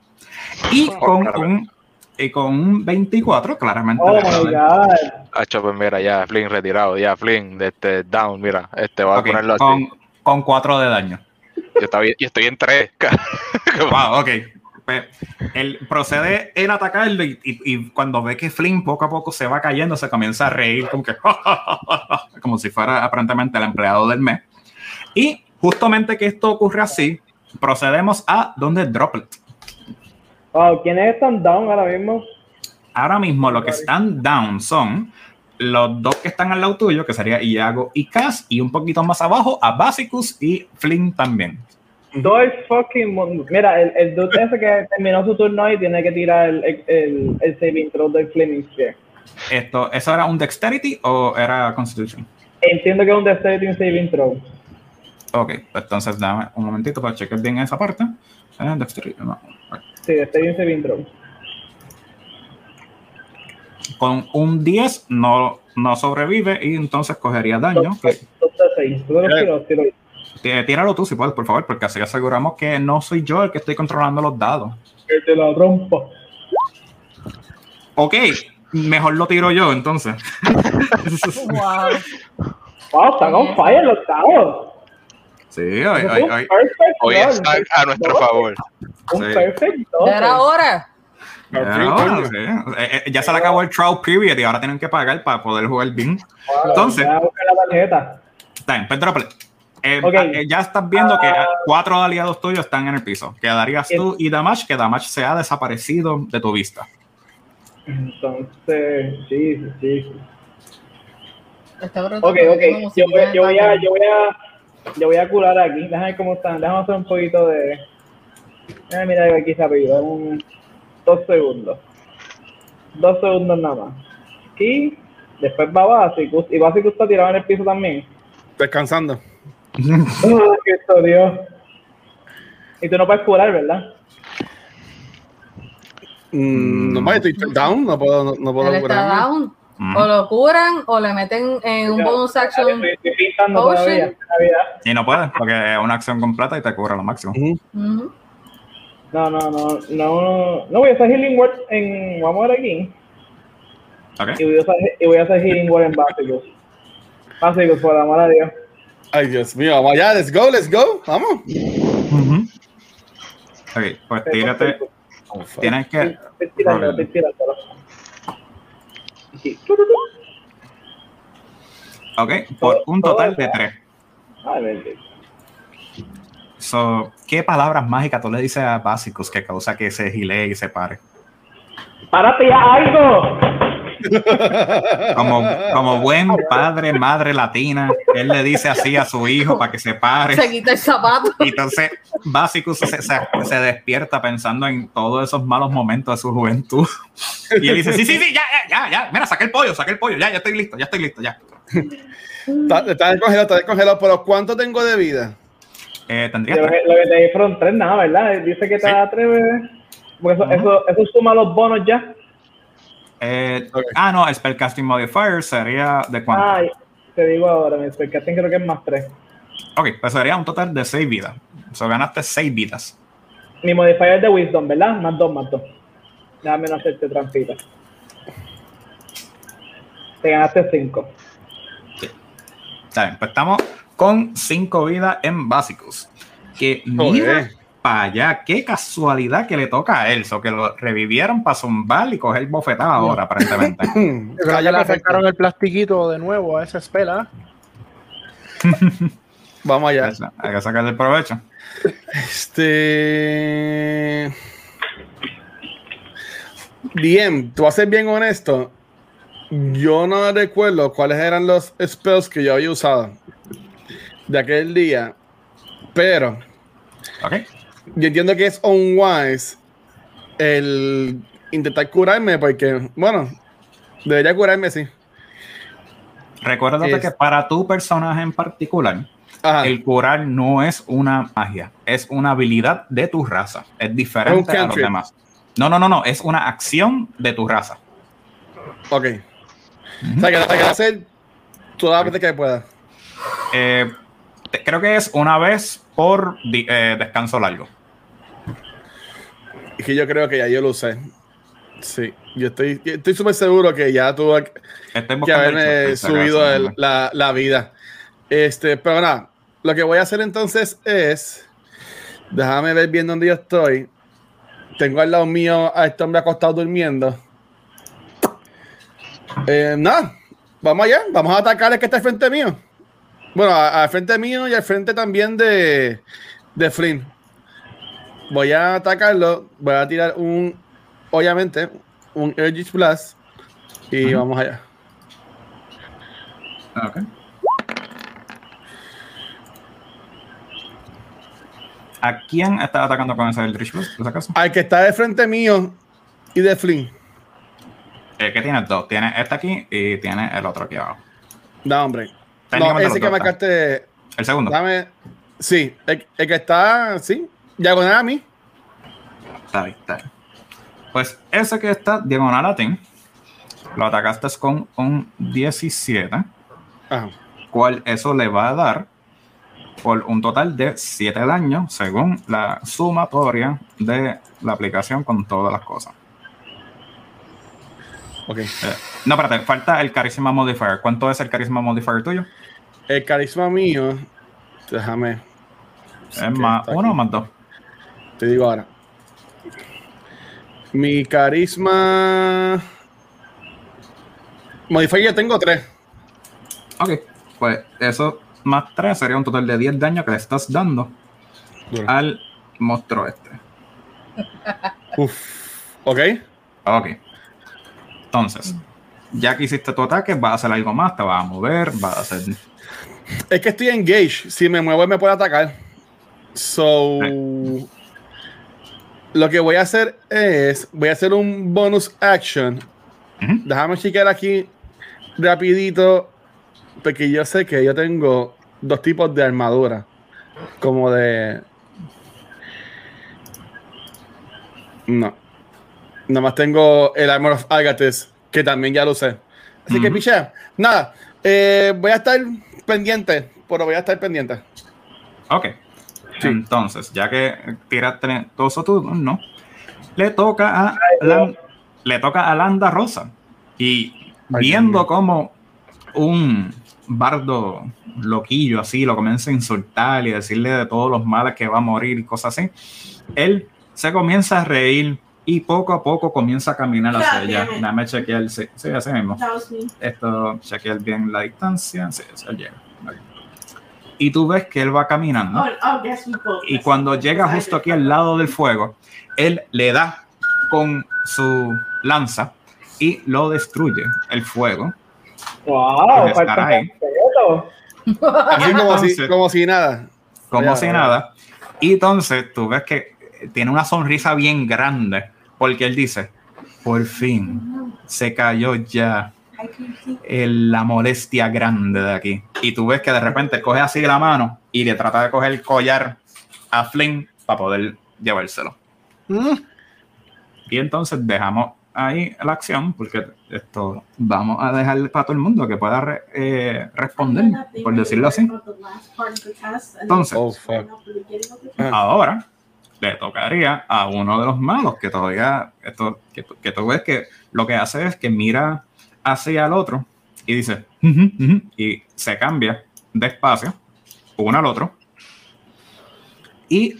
Y con un, y con un 24, claramente.
Oh my god.
Hacho, pues mira, ya, Flynn retirado, ya, Flynn, de este, down, mira, este, va a ponerlo así.
con, con 4 de daño.
Yo, estaba, y estoy en tres. [LAUGHS]
Wow, ok. Pues, él procede a atacarlo y, y- y cuando ve que Flynn poco a poco se va cayendo, se comienza a reír como que [LAUGHS] como si fuera aparentemente el empleado del mes. Y justamente que esto ocurre así, procedemos a donde Droplet.
Wow, ¿quiénes están down ahora mismo?
Ahora mismo lo que están down son los dos que están al lado tuyo, que sería Iago y Cass, y un poquito más abajo a Basicus y Flynn también.
Dos fucking. mon- Mira, el, el dude ese que terminó su turno y tiene que tirar el, el, el saving throw del Flaming Spear.
Esto, ¿Eso era un Dexterity o era Constitution?
Entiendo que es un Dexterity saving throw.
Ok, pues entonces dame un momentito para checar bien esa parte. Eh, Dexterity, no.
Sí, Dexterity saving throw.
Con un 10 no, no sobrevive y entonces cogería daño.
De seis.
Tíralo tú si puedes, por favor, porque así aseguramos que no soy yo el que estoy controlando los dados.
Que te la rompa.
Ok, mejor lo tiro yo entonces. [LAUGHS]
Wow.
Wow, están on fire los dados.
Sí, hoy, hoy, hoy.
Hoy está a nuestro favor.
Un
Sí.
perfect roll.
Ya era hora.
Ya, no, sí. Eh, eh, ya se le acabó el trial period y ahora tienen que pagar para poder jugar bien.
Wow,
Entonces-
voy a buscar la tarjeta.
Está bien, pues. Eh,
Ok.
eh, ya estás viendo que
Ah.
cuatro aliados tuyos están en el piso. Quedarías tú y Damage, que Damage se ha desaparecido de tu vista.
Entonces, sí, sí, sí.
Está brutal,
Ok, ok. Yo voy, yo voy a, yo voy a, yo voy a curar aquí. Déjame ver cómo están. Déjame hacer un poquito de. Déjame mirar aquí rápido. Un, dos segundos. Dos segundos nada más. Aquí. Después va Basicus. Y Basicus está tirado en el piso también.
Descansando.
¡Oh, Dios! Y tú no puedes curar, ¿verdad?
Mm, no, estoy down, no puedo, no, no puedo
down.
Mm.
O lo curan o le meten en un bonus action.
Y no puedes, porque es una acción completa y te cubre lo máximo.
No, no, no, no, no voy a hacer Healing Word en, vamos a ver aquí,
¿Ok?
y voy a hacer, y voy a hacer Healing Word en Basicus. Basicus, por amor a Dios.
Ay, Dios mío, vamos allá, let's go, let's go, vamos.
Ujú. Ok, pues tírate. Tienes que.
Tirándolo. Aquí.
Ok, por un total de tres.
Ay, bendito.
So, ¿Qué palabras mágicas tú le dices a Básicos que causa que se gilee y se pare?
¡Párate ya algo!
Como, como buen padre, madre latina, él le dice así a su hijo para que se pare.
Se quita el zapato.
Y entonces, Básicos se, se- se despierta pensando en todos esos malos momentos de su juventud. Y él dice: Sí, sí, sí, ya, ya, ya, ya. Mira, saqué el pollo, saqué el pollo, ya, ya estoy listo, ya estoy listo, ya.
Está, está descongelado, está descongelado, pero ¿cuánto tengo de vida?
Eh, tendría
Lo que, lo que te di fueron tres nada, ¿verdad? Dice que te
Sí.
da tres. Porque eso, eso, eso suma los bonos ya.
Eh,
Ok.
Ah, no, Spellcasting Modifier sería de cuánto.
Ay, te digo ahora, mi Spellcasting creo que es más tres.
Ok, pues sería un total de seis vidas. O sea, ganaste seis vidas.
Mi modifier es de Wisdom, ¿verdad? Más dos, más dos. Déjame no hacerte trampita. Te ganaste cinco.
Está bien, pues estamos con cinco vidas en básicos. Que mira. Para allá, qué casualidad que le toca a él. O que lo revivieron para zumbar y coger bofetada ahora, aparentemente. [LAUGHS]
Que
calla
le sacaron el plastiquito de nuevo a esa espela. [LAUGHS]
Vamos allá.
Hay que sacarle el provecho.
Este. Bien, tú vas a ser bien honesto. Yo no recuerdo cuáles eran los spells que yo había usado de aquel día, pero
Ok.
Yo entiendo que es unwise el intentar curarme porque, bueno, debería curarme, sí.
Recuérdate
Es-
que para tu personaje en particular,
Ajá.
el curar no es una magia, es una habilidad de tu raza. Es diferente a los demás. No, no, no, no, es una acción de tu raza.
Ok. O sea, que la que hacer las veces que pueda.
Eh, creo que es una vez por eh, descanso largo.
Y que yo creo que ya yo lo usé. Sí, yo estoy estoy súper seguro que ya tuve que haberme subido la, la vida. Este, pero nada, lo que voy a hacer entonces es, déjame ver bien dónde yo estoy. Tengo al lado mío a este hombre acostado durmiendo. Eh, nada, vamos allá, vamos a atacar al que está al frente mío. Bueno, al frente mío y al frente también de, de Flynn. Voy a atacarlo, voy a tirar un, obviamente, un Urge Blast y vamos allá.
Ok. ¿A quién está atacando con ese Eldritch Blast, por acaso?
Al que está de frente mío y de Flynn.
Eh, ¿Qué tienes dos? Tienes este aquí y tienes el otro aquí abajo.
No, hombre. No, ese que marcaste.
El segundo.
Dame. Sí, el, el que está. Sí, diagonal a mí.
Está bien, está bien. Pues ese que está diagonal a ti, lo atacaste con un 17,
Ajá.
cual eso le va a dar por un total de 7 daños según la sumatoria de la aplicación con todas las cosas.
Ok.
Eh, no, espérate, falta el Charisma Modifier. ¿Cuánto es el Charisma Modifier tuyo?
El carisma mío. Déjame.
¿Es más
está
uno o más dos?
Te digo ahora. Mi carisma. Modifier yo tengo tres.
Ok, pues eso más 3 sería un total de 10 daños que le estás dando al monstruo este. [LAUGHS]
Uf. Ok.
Ok. Entonces, ya que hiciste tu ataque, vas a hacer algo más, te vas a mover, vas a hacer.
Es que estoy engaged. Si me muevo, me puede atacar. So. Lo que voy a hacer es. Voy a hacer un bonus action.
Ujú.
Déjame chequear aquí rapidito. Porque yo sé que yo tengo dos tipos de armadura. Como de. No. Nada más tengo el Armor of Agates, que también ya lo usé. Así que, piché. Nada. eh, voy a estar pendiente. Pero voy a estar pendiente.
Ok.
Sí.
Entonces, ya que tiraste todo eso tú, no. Le toca a Lan- le toca a Landa Rosa. Y viendo como un bardo loquillo así lo comienza a insultar y decirle de todos los males que va a morir y cosas así, él se comienza a reír y poco a poco comienza a caminar hacia ella. Dame chequear, sí, sí, así mismo. Esto, chequear bien la distancia. Sí, sí, él llega. Y tú ves que él va caminando.
Oh, oh.
Y cuando llega justo aquí al lado del fuego, él le da con su lanza y lo destruye el fuego.
Wow,
ahí.
Así como, si,
entonces-
como si nada.
como si nada. Y entonces tú ves que tiene una sonrisa bien grande porque él dice, por fin se cayó ya. El- la molestia grande de aquí. Y tú ves que de repente coge así la mano y le trata de coger el collar a Flynn para poder llevárselo.
Mm.
Y entonces dejamos ahí la acción porque esto vamos a dejar para todo el mundo que pueda re- eh, responder, por decirlo así. Entonces,
Oh,
ahora le tocaría a uno de los malos que todavía, esto, que, que tú ves que lo que hace es que mira hacia el otro y dice, y se cambia de espacio uno al otro y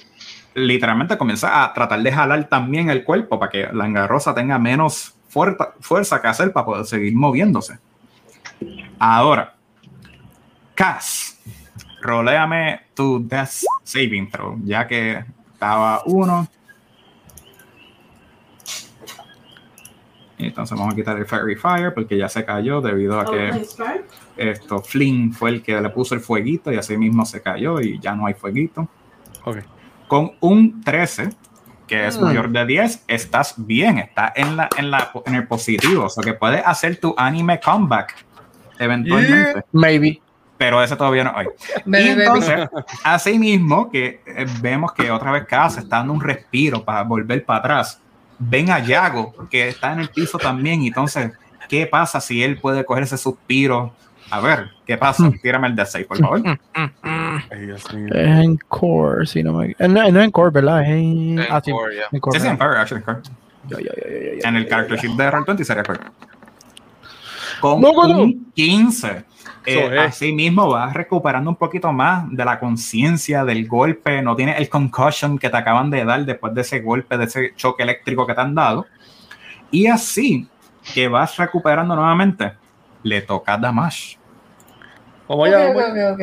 literalmente comienza a tratar de jalar también el cuerpo para que la engarrosa tenga menos fuerza, fuerza que hacer para poder seguir moviéndose. Ahora, Cass, roléame tu Death Saving Throw, ya que estaba uno. Entonces vamos a quitar el Fairy Fire porque ya se cayó debido a
Oh,
que esto Flynn fue el que le puso el fueguito y así mismo se cayó y ya no hay fueguito.
Ok.
Con un 13, que es
Mm.
mayor de 10, estás bien, estás en, la, en, la, en el positivo, o sea que puedes hacer tu anime comeback eventualmente,
Maybe.
pero ese todavía no hay.
Baby,
y
baby.
entonces, así mismo que eh, vemos que otra vez Cass está dando un respiro para volver para atrás, ven a Yago, que está en el piso también, y entonces, ¿qué pasa si él puede coger ese suspiro? A ver, ¿qué pasa? Tírame el D6, por favor.
Mío.
Es en core, si no me. eh, No, no en core, ¿verdad? Es en.
En
ah, sí,
core, yeah.
en core,
Sí, sí, en
ya, ya, ya,
En el character sheet de Roll20 sería correcto. Con
No, no, no.
un 15. Eh, así mismo vas recuperando un poquito más de la conciencia del golpe. No tienes el concussion que te acaban de dar después de ese golpe, de ese choque eléctrico que te han dado. Y así que vas recuperando nuevamente, le toca a Damash.
Vamos
Ok,
allá,
ok,
vamos allá.
ok, ok.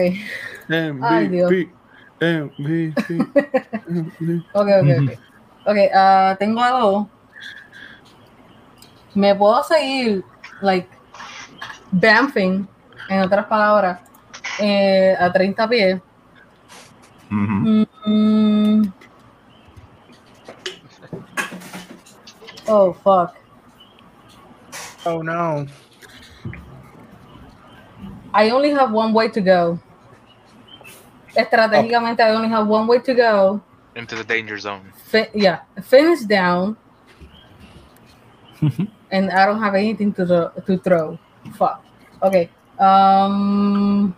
Ay, Dios.
MVP, MVP.
Ok, ok, ok. Ok, ah, tengo a dos. Me puedo seguir, like, bamfing en otras palabras, eh, a 30 pies.
Ujú.
Mm. Oh, fuck.
Oh no.
I only have one way to go. Estratégicamente, I only have one way to go.
Into the danger zone.
Fi- yeah, finish down. and I don't have anything to throw, to throw. Fuck. Okay. Um.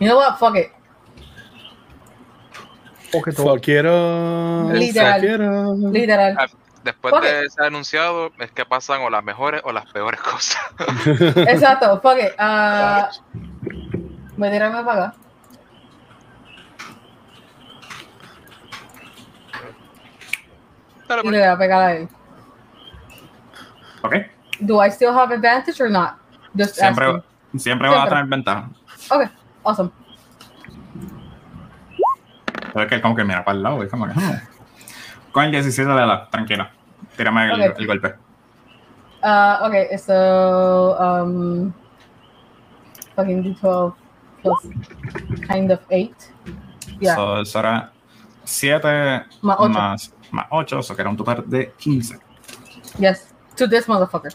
You know what? Fuck it.
Quiero.
Literal.
Quiero.
Literal.
Ah, Después
Fuck
de ser anunciado, es que pasan o las mejores o las peores cosas. [LAUGHS]
Exacto. Fuck it. Ah, voy a tirarme para acá.
Dale,
Y le
pues.
voy a pegar a él.
Ok.
Do I still have advantage or not? Just
Siempre,
asking.
siempre vas a
Siempre.
tener ventaja.
Okay. Awesome.
Pero es que como que mira para el lado, como que. ah. Con el 17 le da, tranquila. Tírame el,
Ok.
el golpe.
Uh, okay, so um, fucking d12 plus kind of eight. Yeah,
So, eso era 7
Más ocho.
más, más 8, eso que era un total de 15.
yes, to this motherfucker.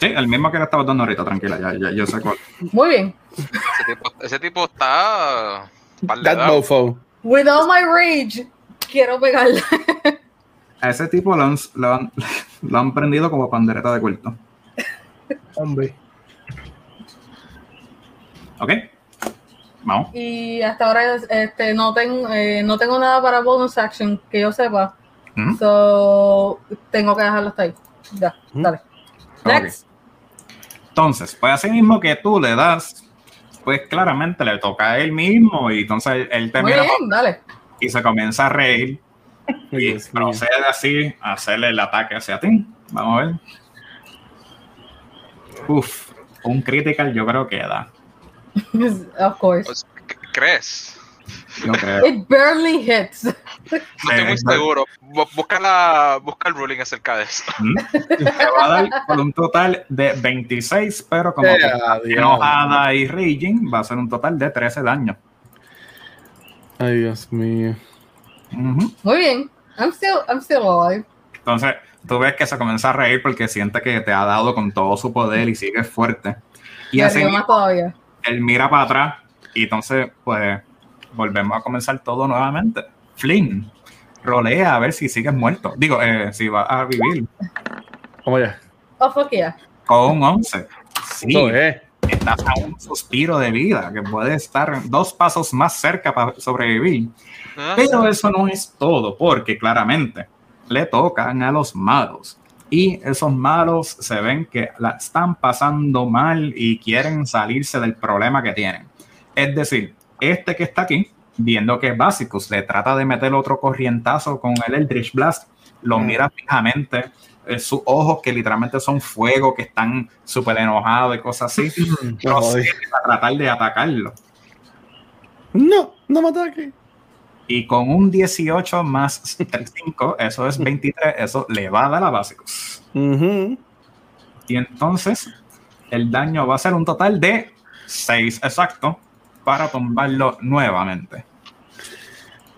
Sí, el mismo que le estaba dando ahorita, tranquila, ya, ya, yo sé cuál.
Muy bien.
Ese tipo, ese tipo está.
That mofo.
With all my rage, quiero pegarle.
A ese tipo lo han, lo han, [LAUGHS] lo han prendido como pandereta de culto.
Hombre.
¿Ok? Vamos.
y hasta ahora este, no, tengo eh, no tengo nada para bonus action que yo sepa.
Ujú.
So, tengo que dejarlo hasta ahí. Ya, dale.
Entonces, pues así mismo que tú le das, pues claramente le toca a él mismo y entonces él, te
Muy
mira
bien, dale.
y se comienza a reír y
Dios mío.
procede así a hacerle el ataque hacia ti. Vamos a ver. Uf, un critical yo creo que da. [LAUGHS]
of course.
Pues, ¿c- ¿Crees?
Creo.
It barely hits.
No estoy muy seguro. Bu- Busca, la, busca el ruling acerca de eso.
Te va a dar por un total de 26, pero como que enojada y raging, va a ser un total de 13 daños.
Ay, Dios mío.
Muy bien. I'm still, I'm still alive.
Entonces, tú ves que se comienza a reír porque siente que te ha dado con todo su poder y sigue fuerte. Y
Me
así
río más todavía.
él mira para atrás y entonces, pues, volvemos a comenzar todo nuevamente. Flynn, rolea a ver si sigues muerto. Digo, eh, si vas a vivir
Vamos allá.
Oh, fuck yeah.
con un 11. Sí,
No, eh.
estás a un suspiro de vida que puede estar dos pasos más cerca para sobrevivir.
¿Ah?
Pero eso no es todo, porque claramente le tocan a los malos. Y esos malos se ven que la están pasando mal y quieren salirse del problema que tienen. Es decir, este que está aquí, viendo que Basicus le trata de meter otro corrientazo con el Eldritch Blast, lo mira fijamente, eh, sus ojos que literalmente son fuego, que están súper enojados y cosas así, [CLEARS THROAT] procede a tratar de atacarlo.
No, no me ataque.
Y con un 18 más 5, eso es 23, eso le va a dar a básicos.
Ujú.
Y entonces el daño va a ser un total de 6 exacto para tumbarlo nuevamente.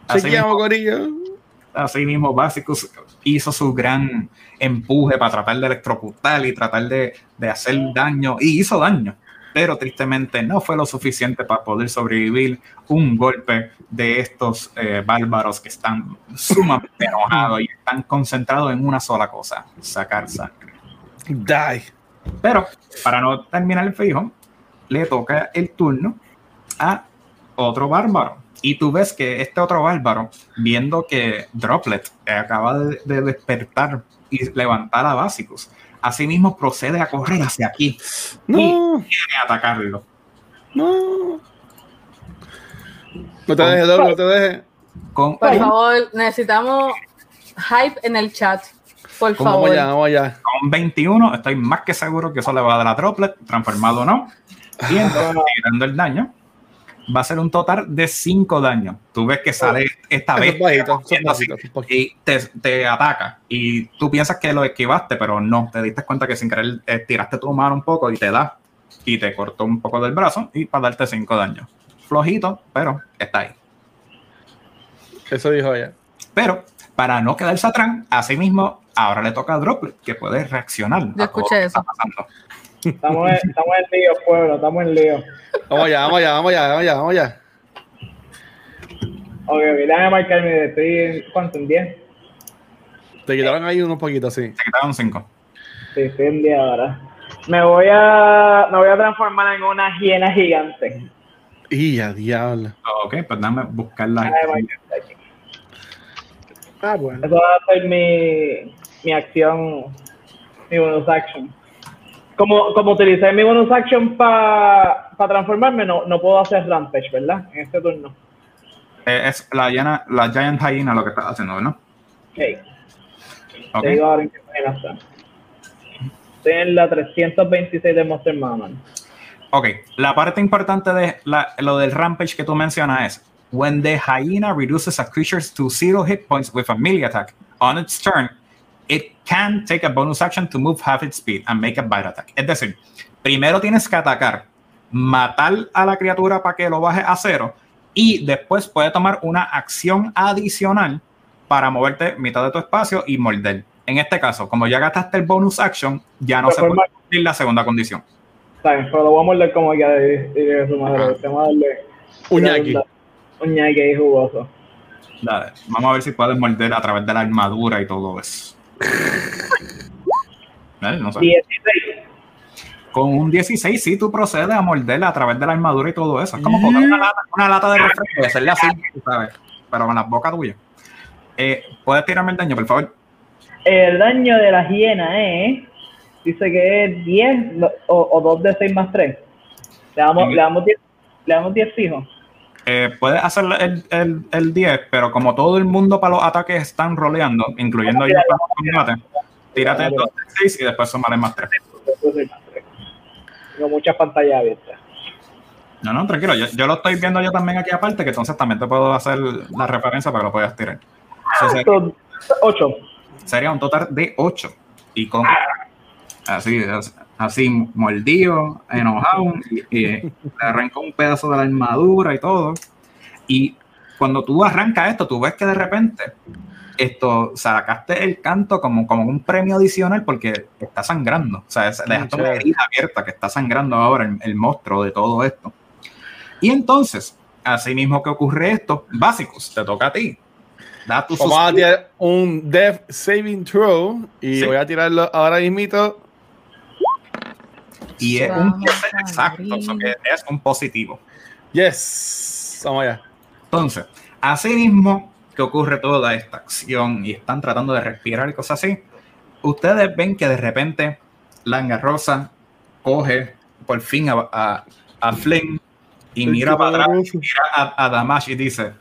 Así mismo,
Corillo.
así mismo Básicos hizo su gran empuje para tratar de electrocutar y tratar de, de hacer daño, y hizo daño, pero tristemente no fue lo suficiente para poder sobrevivir un golpe de estos eh, bárbaros que están sumamente [LAUGHS] enojados y están concentrados en una sola cosa, sacar sangre.
Die.
Pero para no terminar el fijo, le toca el turno a otro bárbaro. Y tú ves que este otro bárbaro, viendo que Droplet acaba de, de despertar y levantar a básicos, asimismo procede a correr hacia aquí
No,
y a atacarlo.
no. No te dejes, Doc, no te dejes.
Con,
Por favor, necesitamos hype en el chat. Por
¿Cómo
favor.
Vamos allá, vamos allá.
con 21, estoy más que seguro que eso le va a dar a Droplet, transformado o no. Y entonces, [LAUGHS] tirando el daño, va a ser un total de 5 daños. Tú ves que sale esta vez y te, te ataca. Y tú piensas que lo esquivaste, pero no. Te diste cuenta que sin querer eh, tiraste tu mano un poco y te da. Y te cortó un poco del brazo y para darte 5 daños. Flojito, pero está ahí.
Eso dijo ella.
Pero para no quedarse atrás, así mismo, ahora le toca a Droplet, que puede reaccionar.
Yo
a todo
escuché
que
eso.
está pasando.
Estamos en, estamos en lío, pueblo, estamos en lío.
Vamos allá, vamos allá, vamos allá, vamos allá, vamos allá.
Ok, déjame marcarme estoy en, ¿cuánto? ¿En 10?
Te quitaron ahí unos poquitos, sí.
Se quitaron 5.
Sí, estoy en 10 ahora. Me voy a, me voy a transformar en una hiena gigante.
Y a diablo.
Ok, pues déjame buscar la.
Ah, bueno.
Eso va a ser mi, mi acción, mi bonus action. Como, como utilicé mi bonus action para transformarme, no, no puedo hacer rampage, ¿verdad? En este turno.
Eh, es la, llena, la Giant Hyena lo que está haciendo, ¿no?
Ok.
Ok.
Te digo ahora en qué página está. Estoy en la 326 de Monster Manual.
Ok, la parte importante de la- lo del Rampage que tú mencionas es When the hyena reduces a creature to zero hit points with a melee attack on its turn, it can take a bonus action to move half its speed and make a bite attack. Es decir, primero tienes que atacar, matar a la criatura para que lo baje a cero y después puede tomar una acción adicional para moverte mitad de tu espacio y morder. En este caso, como ya gastaste el bonus action, ya no se puede cumplir la segunda condición.
Está bien, pero lo voy a morder como que de, de su madre. Vamos a darle
ñaqui
ahí jugoso.
Dale, vamos a ver si puedes morder a través de la armadura y todo eso. Eh, No sé.
16.
Con un 16, sí, tú procedes a morderla a través de la armadura y todo eso. Es como coger una lata, una lata de refresco y hacerle así, ¿sabes? Pero con la boca tuya. Eh, ¿Puedes tirarme el daño, por favor?
El daño de la hiena es. Dice que es 10 no, o, o 2 de 6 más 3. Le damos, le damos 10, le damos 10 fijos.
Eh, puedes hacer el, el, el 10, pero como todo el mundo para los ataques están roleando, incluyendo yo para los combates, tírate el 2 de 6 y después sumaré más 3.
Tengo muchas pantallas abiertas.
No, no, tranquilo, yo, yo lo estoy viendo yo también aquí aparte, que entonces también te puedo hacer la referencia para que lo puedas tirar. Eso sería,
8.
sería un total de 8. Y con así, así mordido, enojado, y, y le arrancó un pedazo de la armadura y todo. Y cuando tú arrancas esto, tú ves que de repente esto sacaste el canto como, como un premio adicional porque está sangrando. O sea, es- dejaste una herida abierta que está sangrando ahora el, el monstruo de todo esto. Y entonces, así mismo que ocurre esto, básicos, te toca a ti. Da tu
Vamos a tirar un Death Saving Throw y
Sí.
voy a tirarlo ahora mismito.
Y es un
Vamos
10
a
exacto, o sea, que es un positivo.
Yes. Vamos allá.
Entonces, así mismo que ocurre toda esta acción y están tratando de respirar y cosas así, ustedes ven que de repente la Rosa coge por fin a, a, a Flynn y mira para atrás, mira a, a Damash y dice,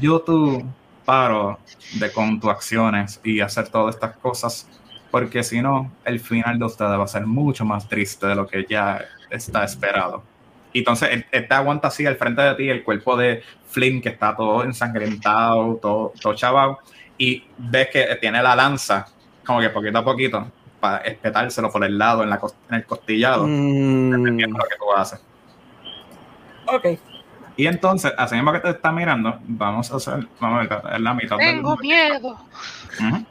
yo tú paro de con tus acciones y hacer todas estas cosas, porque si no, el final de ustedes va a ser mucho más triste de lo que ya está esperado. Y entonces él, él te aguanta así al frente de ti el cuerpo de Flynn que está todo ensangrentado, todo, todo chavado, y ves que tiene la lanza como que poquito a poquito para espetárselo por el lado en, la, en el costillado, dependiendo
Mm,
de lo que tú haces.
Ok.
Y entonces, así mismo que te está mirando, vamos a hacer, vamos a ver, en la mitad del-
Tengo miedo.
Ujú.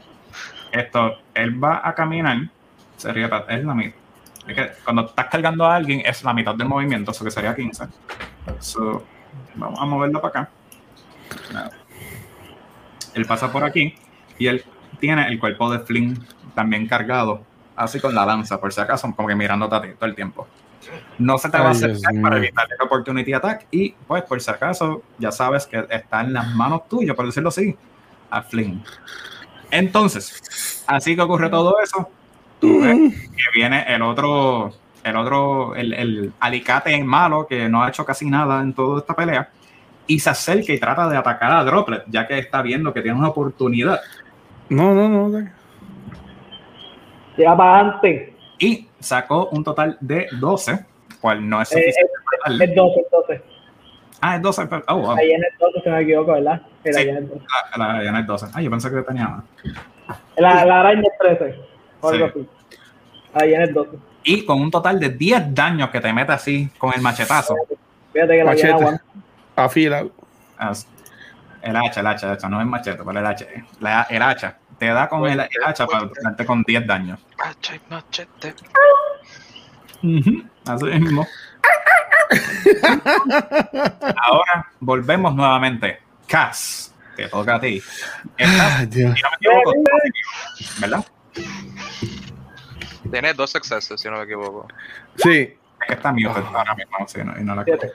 Esto, él va a caminar, sería, es la mitad. Es que cuando estás cargando a alguien es la mitad del movimiento, eso que sería 15. So, vamos a moverlo para acá. Él pasa por aquí y él tiene el cuerpo de Flynn también cargado, así con la lanza, por si acaso, como que mirándote a ti todo el tiempo. No se te va a
Dios
acercar para
mío.
evitar el opportunity attack y pues por si acaso ya sabes que está en las manos tuyas, por decirlo así, a Flynn. Entonces, así que ocurre todo eso, tú ves que viene el otro, el otro, el, el alicate malo que no ha hecho casi nada en toda esta pelea y se acerca y trata de atacar a Droplet, ya que está viendo que tiene una oportunidad
No, no, no.
Para adelante.
y sacó un total de 12, cual no es
Eh,
suficiente
es,
para darle.
es 12, es 12.
Ah, es 12. pero- Oh, wow.
Ahí en el 12, si no me equivoco, ¿verdad? Sí, la
Sí.
llena es 12.
La, la Diana es 12. Ah, yo pensé que tenía más.
La, la araña es 13. O algo
Sí.
así. Ahí en el 12.
Y con un total de 10 daños que te mete así con el machetazo.
Fíjate que la
Machete.
llena aguanta.
Afila.
Ah, El hacha, el hacha, el hacha, no es machete, pero el hacha. La- el hacha. Te da con el, el hacha para darte con 10 daños.
Hacha y machete.
Ujú, Así mismo. Ahora volvemos nuevamente. Cass, te toca a ti. Estás,
Ay, Dios.
si no me equivoco, ¿verdad?
Tiene dos sucesos, si no me equivoco.
Sí.
Es que está mío ahora mismo, sí, no- y no la
Siete.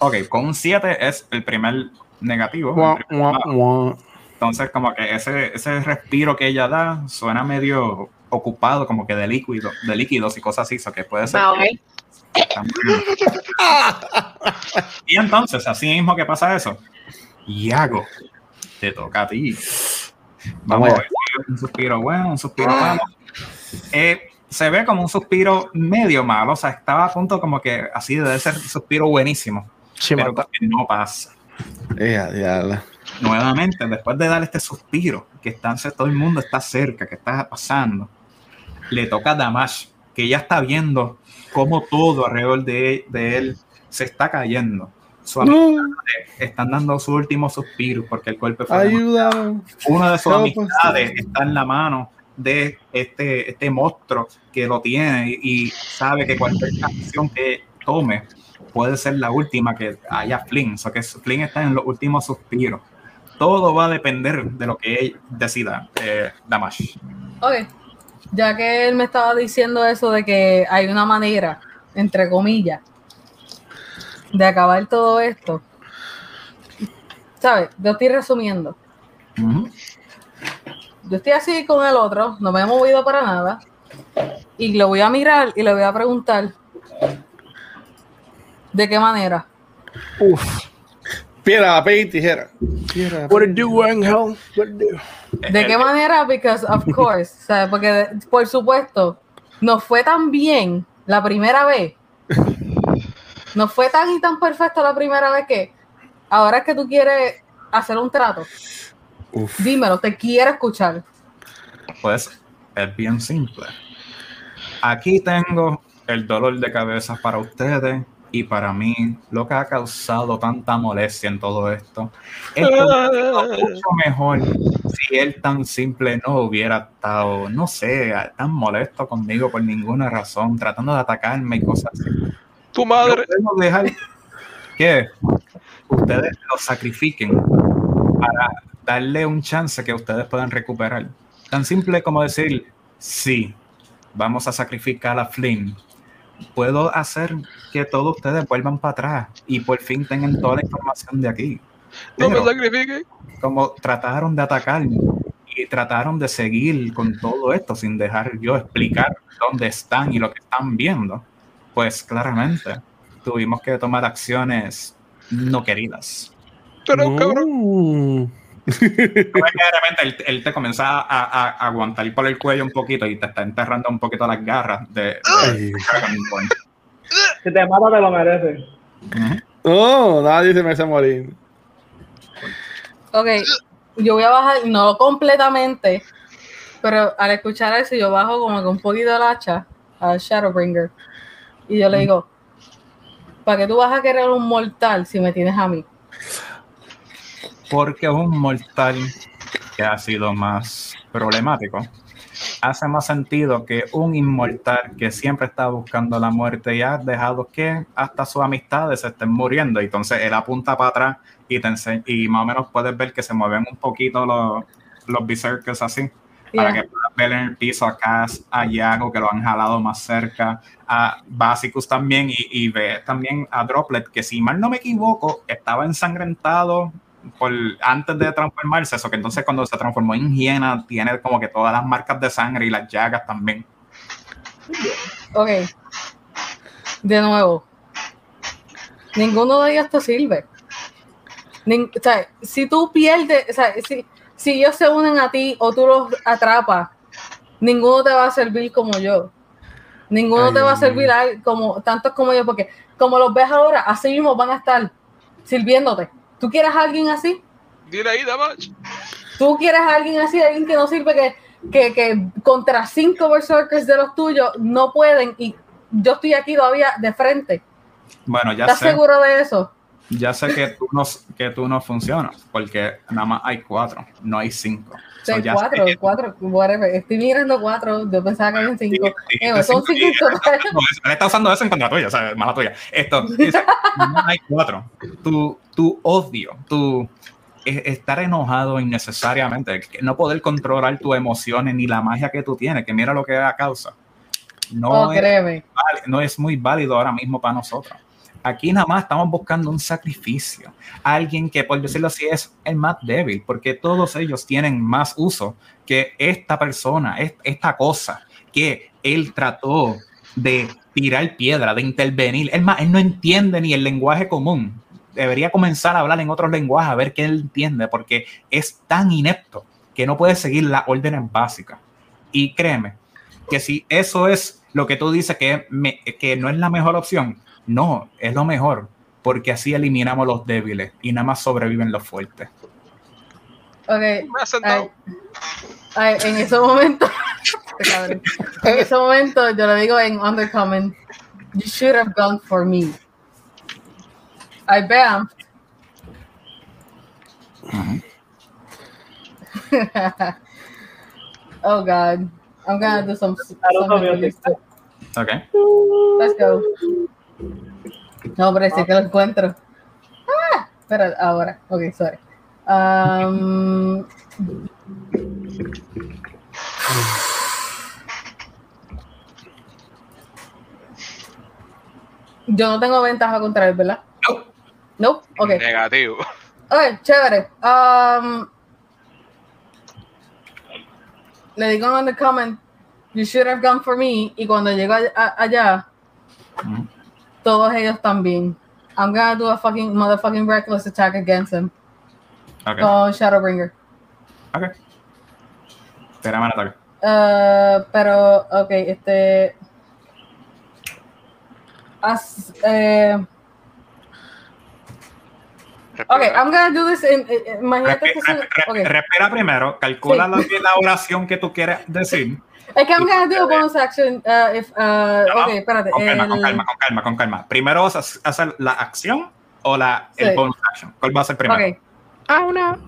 Ok, con un 7 es el primer negativo. el primer. Entonces, como que ese, ese respiro que ella da suena medio ocupado, como que de líquido, de líquidos y cosas así, eso que puede ser.
Ah,
y entonces, así mismo que pasa eso, Iago, te toca a ti. Vamos a ver, un suspiro bueno, un suspiro malo. Eh, se ve como un suspiro medio malo, o sea, estaba a punto como que así de ser un suspiro buenísimo,
Sí,
pero que no pasa.
A diablo.
nuevamente, después de dar este suspiro, que está, todo el mundo está cerca, que está pasando, le toca a Damash, que ya está viendo cómo todo alrededor de, de él se está cayendo. Su amistad están dando su último suspiro porque el golpe fue
Ayuda.
una de sus
No,
amistades está en la mano de este, este monstruo que lo tiene y, y sabe que cualquier acción que tome puede ser la última que haya Flynn. O sea que Flynn está en los últimos suspiros. Todo va a depender de lo que él decida, eh, Damash.
Ok. Ya que él me estaba diciendo eso de que hay una manera, entre comillas, de acabar todo esto. ¿Sabes? Yo estoy resumiendo. Yo estoy así con el otro, no me he movido para nada. Y lo voy a mirar y le voy a preguntar. ¿De qué manera?
Uf.
Piedra, papel y tijera. Piedra,
What do, Angel? What do?
¿De qué manera? Because of [LAUGHS] course. Porque por supuesto, nos fue tan bien la primera vez. Nos fue tan y tan perfecto la primera vez que ahora es que tú quieres hacer un trato.
Uf.
Dímelo, te quiero escuchar.
Pues es bien simple. Aquí tengo el dolor de cabeza para ustedes y para mí lo que ha causado tanta molestia en todo esto. Es sido mucho mejor si él tan simple no hubiera estado, no sé, tan molesto conmigo por ninguna razón, tratando de atacarme y cosas así.
Tu madre.
dejar que ustedes lo sacrifiquen para darle un chance que ustedes puedan recuperar. Tan simple como decir, sí, vamos a sacrificar a Flynn. Puedo hacer que todos ustedes vuelvan para atrás y por fin tengan toda la información de aquí.
No me
Pero
sacrifiques.
como trataron de atacarme y trataron de seguir con todo esto sin dejar yo explicar dónde están y lo que están viendo, pues claramente tuvimos que tomar acciones no queridas.
Pero cabrón.
Mm.
Claramente él, él te comienza a, aguantar por el cuello un poquito y te está enterrando un poquito las garras de, de.
Si te mata, te lo mereces.
No, nadie se merece morir.
Ok, yo voy a bajar, no completamente, pero al escuchar eso yo bajo como que un poquito el hacha a Shadowbringer y yo le digo, ¿para qué tú vas a querer un mortal si me tienes a mí?
Porque un mortal que ha sido más problemático hace más sentido que un inmortal que siempre está buscando la muerte y ha dejado que hasta sus amistades se estén muriendo. Entonces él apunta para atrás y, te y más o menos puedes ver que se mueven un poquito los, los berserkers así. Para que puedas ver en el piso a Cass, a Yago, que lo han jalado más cerca, a Basicus también, y, y ve también a Droplet, que si mal no me equivoco, estaba ensangrentado por, antes de transformarse, eso que entonces cuando se transformó en hiena, tiene como que todas las marcas de sangre y las llagas también.
Ok, de nuevo, ninguno de ellos te sirve. Nin- o sea, si tú pierdes, o sea, si, si ellos se unen a ti o tú los atrapas, ninguno te va a servir como yo. Ninguno
Ay,
te va a servir al- como tantos como yo, porque como los ves ahora, así mismo van a estar sirviéndote. ¿Tú quieres a alguien así?
Dile ahí, Damage.
¿Tú quieres a alguien así, alguien que no sirve, que, que, que contra cinco berserkers de los tuyos no pueden y yo estoy aquí todavía de frente?
Bueno, ya
¿Estás
sé,
seguro de eso?
ya sé que tú no, que tú no funcionas, porque nada más hay cuatro, no hay cinco. So,
Sí,
ya sé
cuatro, cuatro, whatever. Estoy mirando cuatro, yo pensaba que habían cinco.
Sí, sí,
Eh, son
cinco,
total. [LAUGHS]
Él está usando eso en contra tuya, o sea, mala tuya. Esto, dice, [LAUGHS] no hay cuatro. Tu, tu odio, tu e- estar enojado innecesariamente, no poder controlar tus emociones ni la magia que tú tienes, que mira lo que da causa. No,
Oh,
es, no es muy válido ahora mismo para nosotros. Aquí nada más estamos buscando un sacrificio. Alguien que, por decirlo así, es el más débil, porque todos ellos tienen más uso que esta persona, es- esta cosa que él trató de tirar piedra, de intervenir. Es más, él no entiende ni el lenguaje común. Debería comenzar a hablar en otros lenguajes a ver qué él entiende, porque es tan inepto que no puede seguir las órdenes básicas. Y créeme, que si eso es lo que tú dices que no es la mejor opción, no, es lo mejor, porque así eliminamos los débiles y nada más sobreviven los fuertes.
Ok,
Me ha sentado.
ay, en ese momento, [LAUGHS] en ese momento yo le digo en Undercommon, you should have gone for me. I bam. [LAUGHS] oh God, I'm gonna do some. some
music.
Ok.
Let's go. No, hombre, sí que lo encuentro. Ah, espera, ahora. Ok, sorry. Um, yo no tengo ventaja contra él, ¿verdad?
No.
No, ok.
Negativo.
Ok, chévere. Um, le digo en el comment, you should have gone for me. Y cuando llego allá. Todos ellos también. I'm gonna do a fucking motherfucking reckless attack against him.
Ok.
Con Shadowbringer.
Ok. Espérame el ataque.
Uh, pero, ok, este. As, eh, ok, I'm gonna do this in. in- in- imagínate que.
Respira primero, calcula
Sí.
la, la oración que tú quieres decir. [LAUGHS]
Es que I'm gonna do a bonus action. Uh, if, uh,
Ya va.
ok, espérate.
Con calma, con
el-
calma, con calma, con calma. Primero vas a hacer la acción o la, el
Sí.
bonus action. ¿Cuál va a ser primero?
Ok,
Ah, una.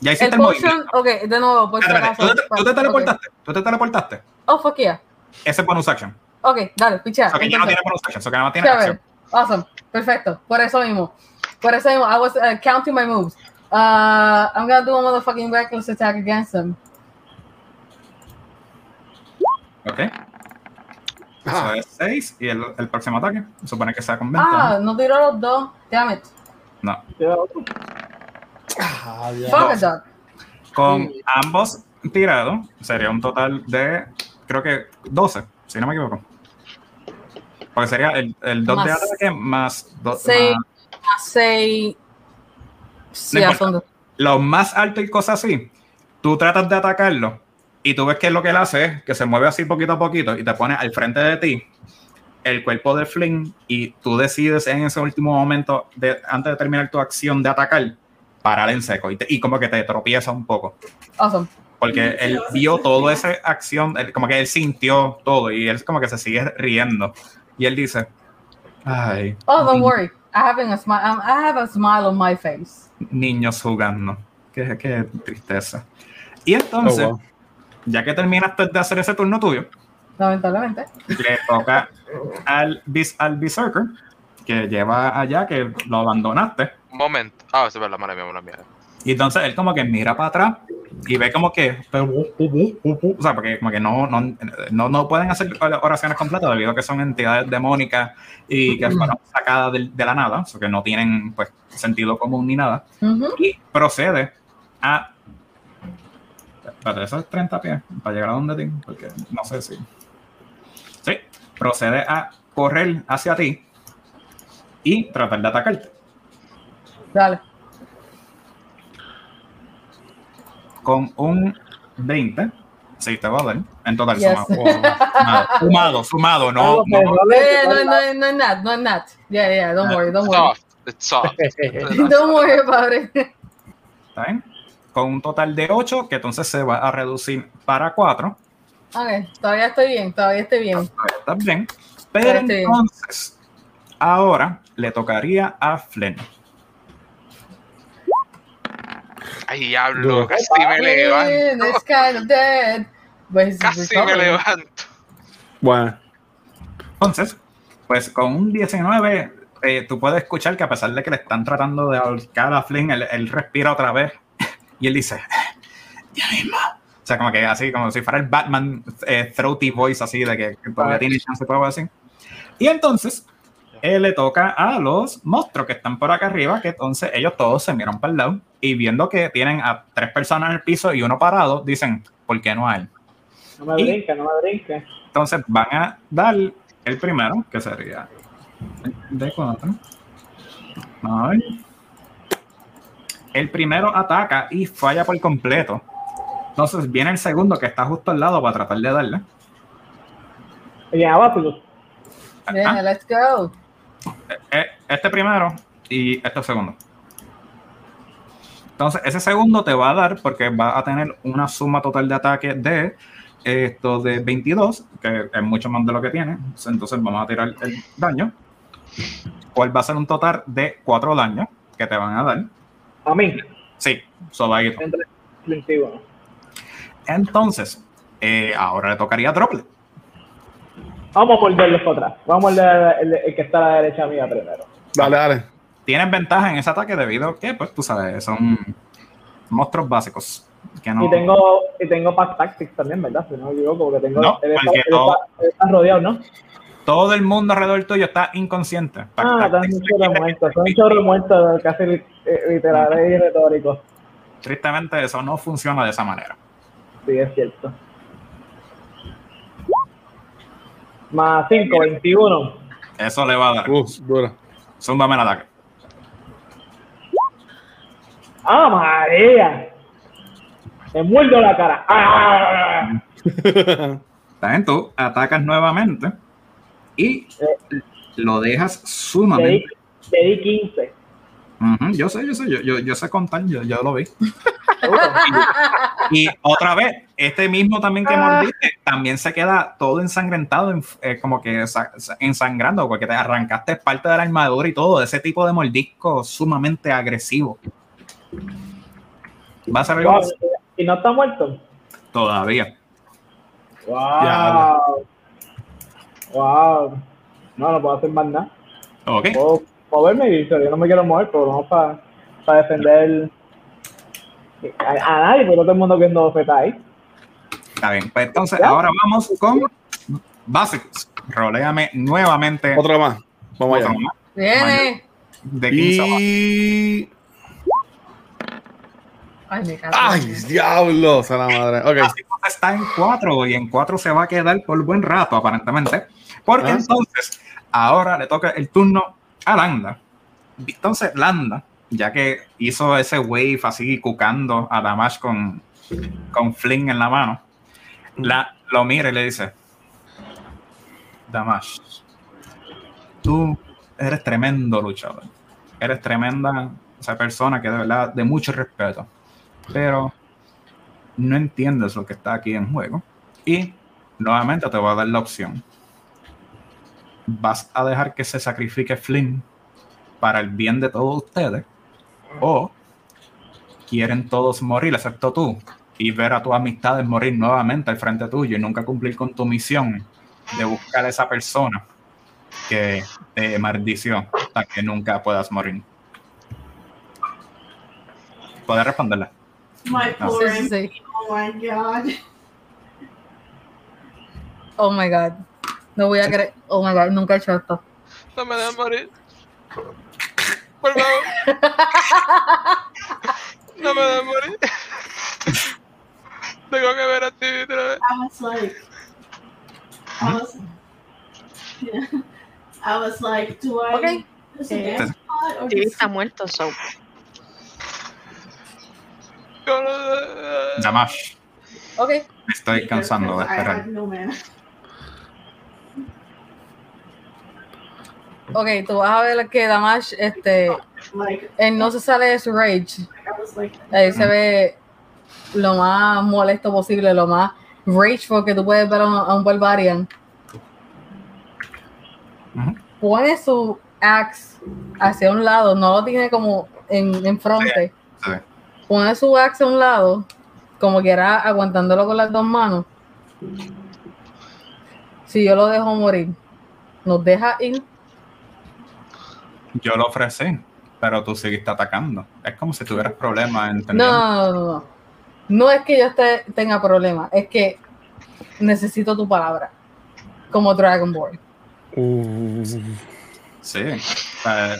Ya
el
hiciste el,
potion.
movimiento.
Ok, de nuevo, por si
Espérate,
acaso.
¿tú, te- tú te teleportaste? ¿Tú te teleportaste?
Oh, fuck yeah.
Ese es bonus action.
Ok, dale, pichea.
O sea, que ya no tiene bonus action, o sea, que nada más tiene
Chévere.
acción.
Awesome. Perfecto. Por eso mismo. Por eso mismo. I was uh, counting my moves. Uh, I'm gonna do a motherfucking reckless attack against him.
Ok. Eso es 6 y el, el próximo ataque supone que sea con ventaja.
Ah, no tiró los dos. Damn it.
No.
Ah.
Con ambos tirados sería un total de, creo que 12, si no me equivoco. Porque sería el, el 2 de ataque más 2.
Seis. Más seis. Sí,
No
son dos.
Lo más alto y cosas así, tú tratas de atacarlo y tú ves que lo que él hace es que se mueve así poquito a poquito y te pone al frente de ti el cuerpo de Flynn y tú decides en ese último momento, de, antes de terminar tu acción de atacar, parar en seco y, te- y como que te tropieza un poco.
Awesome.
Porque él vio toda esa acción, él- como que él sintió todo y él como que se sigue riendo. Y él dice, ay,
Oh, don't worry. I a smile. um, I have a smile on my face.
niños jugando. Qué, qué tristeza. Y entonces,
Oh, wow.
Ya que terminaste de hacer ese turno tuyo,
Lamentablemente.
le toca al, bis- al Berserker, que lleva allá, que lo abandonaste.
Un momento. Ah, esa es la mala mía, mala mía.
Y entonces él como que mira para atrás y ve como que, o sea, porque como que no, no, no, no pueden hacer oraciones completas debido a que son entidades demónicas y que fueron sacadas de, de la nada, o sea, que no tienen pues sentido común ni nada. Y procede a... Espérate, eso es 30 pies para llegar a donde ti, porque no sé si... Sí, procede a correr hacia ti y tratar de atacarte.
Dale.
con un 20 Sí, te va a dar. En total,
Yes.
sumado. [LAUGHS] Sumado, sumado, no.
Que
no.
no
no, no, no, not, no, not. Yeah, yeah, don't worry, don't worry.
Soft. It's soft. [LAUGHS]
Don't worry about it.
¿Está bien? Con un total de 8, que entonces se va a reducir para 4.
Okay, todavía estoy bien, todavía estoy bien.
Está bien. Pero
bien.
entonces, ahora le tocaría a Flynn.
Ay, diablo, casi me levanto.
is kind of dead. But he's
Casi me
recovering.
levanto.
Bueno.
Entonces, pues con un 19, eh, tú puedes escuchar que a pesar de que le están tratando de ahorcar a Flynn, él, él respira otra vez y él dice, ya mismo. O sea, como que así, como si fuera el Batman eh, throaty voice, así de que, que todavía tiene chance de algo así. Y entonces, él le toca a los monstruos que están por acá arriba, que entonces ellos todos se miran para el lado y viendo que tienen a tres personas en el piso y uno parado, dicen, ¿por qué no a él?
No me
Y-
brinque, no me brinque.
Entonces van a dar el primero, que sería de 4. A ver. El primero ataca y falla por completo. Entonces viene el segundo que está justo al lado para tratar de darle.
Oye, Abacus.
Yeah,
Ah,
let's go.
eh, Este primero y este segundo. Entonces ese segundo te va a dar porque va a tener una suma total de ataque de esto de 22, que es mucho más de lo que tiene. Entonces vamos a tirar el daño. ¿Cuál va a ser un total de 4 daños que te van a dar?
A mí.
Sí.
Entre 21.
Entonces, eh, ahora le tocaría a Droplet.
Vamos a morderlos para atrás. Vamos a morder el, el que está a la derecha mía primero.
Dale, dale.
Tienen ventaja en ese ataque debido a que, pues tú sabes, son monstruos básicos. Que no,
Y tengo, y tengo Pack Tactics también, ¿verdad? Si no me equivoco, porque tengo.
No, porque todo-
está- está rodeado, ¿no?
Todo el mundo alrededor tuyo está inconsciente.
Ah,
Tac, tac,
están un chorro
tac,
Son un chorro casi literales y retóricos.
Tristemente, eso no funciona de esa manera.
Sí, es cierto. Más 5, 21.
Eso le va a dar.
Uh, dura.
Zúmbame el ataque.
¡Ah, María! Me muerdo la cara. ¡Ah!
También tú atacas nuevamente y lo dejas
Le di,
sumamente.
le di 15.
Yo sé, yo sé, yo, yo, yo sé contar, yo, yo lo vi. [LAUGHS] Y otra vez, este mismo también que mordiste, también se queda todo ensangrentado, en- eh, como que sa- sa- ensangrando, porque te arrancaste parte de la armadura y todo, ese tipo de mordisco sumamente agresivo. ¿Va a
Wow? ¿Y no está muerto?
Todavía.
¡Wow! ¡Wow! No, no puedo hacer más nada.
Ok.
Puedo moverme y yo no me quiero mover, pero vamos para defender a, a nadie, porque todo el mundo viendo bofeta ahí.
Está bien. Pues entonces, ahora vamos con básicos. Roléame nuevamente.
Otro más. Vamos
otro
allá.
más
Viene.
de 15 abajo.
Y.
Ay, me cago.
¡Ay, diablo! la madre. Ok.
Básicos está en 4 y en 4 se va a quedar por buen rato, aparentemente. Porque
Ah.
entonces, ahora le toca el turno a Landa. Entonces, Landa, ya que hizo ese wave así cucando a Damash con, con Fling en la mano, la, lo mira y le dice: Damash, tú eres tremendo luchador. Eres tremenda esa persona que de verdad, de mucho respeto. Pero no entiendes lo que está aquí en juego. Y nuevamente te voy a dar la opción. ¿Vas a dejar que se sacrifique Flynn para el bien de todos ustedes? ¿O quieren todos morir excepto tú? Y ver a tus amistades morir nuevamente al frente tuyo y nunca cumplir con tu misión de buscar a esa persona que te maldició hasta que nunca puedas morir. Puedes responderla.
My
No.
poor
Sí, sí, sí.
MP. Oh my god.
Oh my god. No voy a creer. Oh my god, nunca he hecho esto.
No me dejes morir. Por favor. [LAUGHS] No me dejes morir. Tengo que ver a ti otra vez.
I was like, I was, yeah. I was like, do I?
Okay.
Or
Sí, está muerto, so.
Yo no-
Damash.
Ok.
Me estoy cansando de esperar.
have no mana.
Ok, tú vas a ver que Damash, este, él no se sale de su rage. Ahí se ve lo más molesto posible, lo más rageful que tú puedes ver a un, a un Barbarian. Pone su axe hacia un lado, no lo tiene como en, en frente.
Sí.
Pone su axe a un lado, como que era aguantándolo con las dos manos. Si yo lo dejo morir, ¿nos deja ir?
Yo lo ofrecí, pero tú seguiste atacando. Es como si tuvieras problemas
No,
entendiendo.
no, no, no. No es que yo esté- tenga problemas, es que necesito tu palabra. Como Dragonborn.
Sí. eh,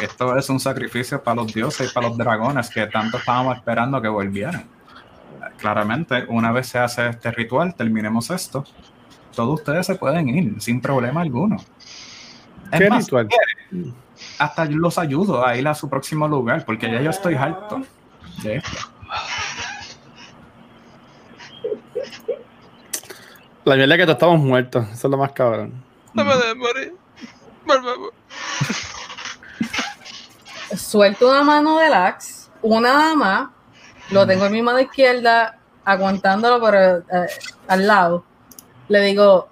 esto es un sacrificio para los dioses y para los dragones que tanto estábamos esperando que volvieran. Claramente, una vez se hace este ritual, terminemos esto, todos ustedes se pueden ir sin problema alguno. Es
¿Qué
más,
ritual?
si quieren, hasta yo los ayudo a ir a su próximo lugar, porque ya yo estoy harto de esto.
La mierda es que todos estamos muertos. Eso es lo más cabrón.
No me dejes morir. Por favor.
Suelto una mano del axe, una más, lo tengo en mi mano izquierda, aguantándolo por eh, al lado. Le digo,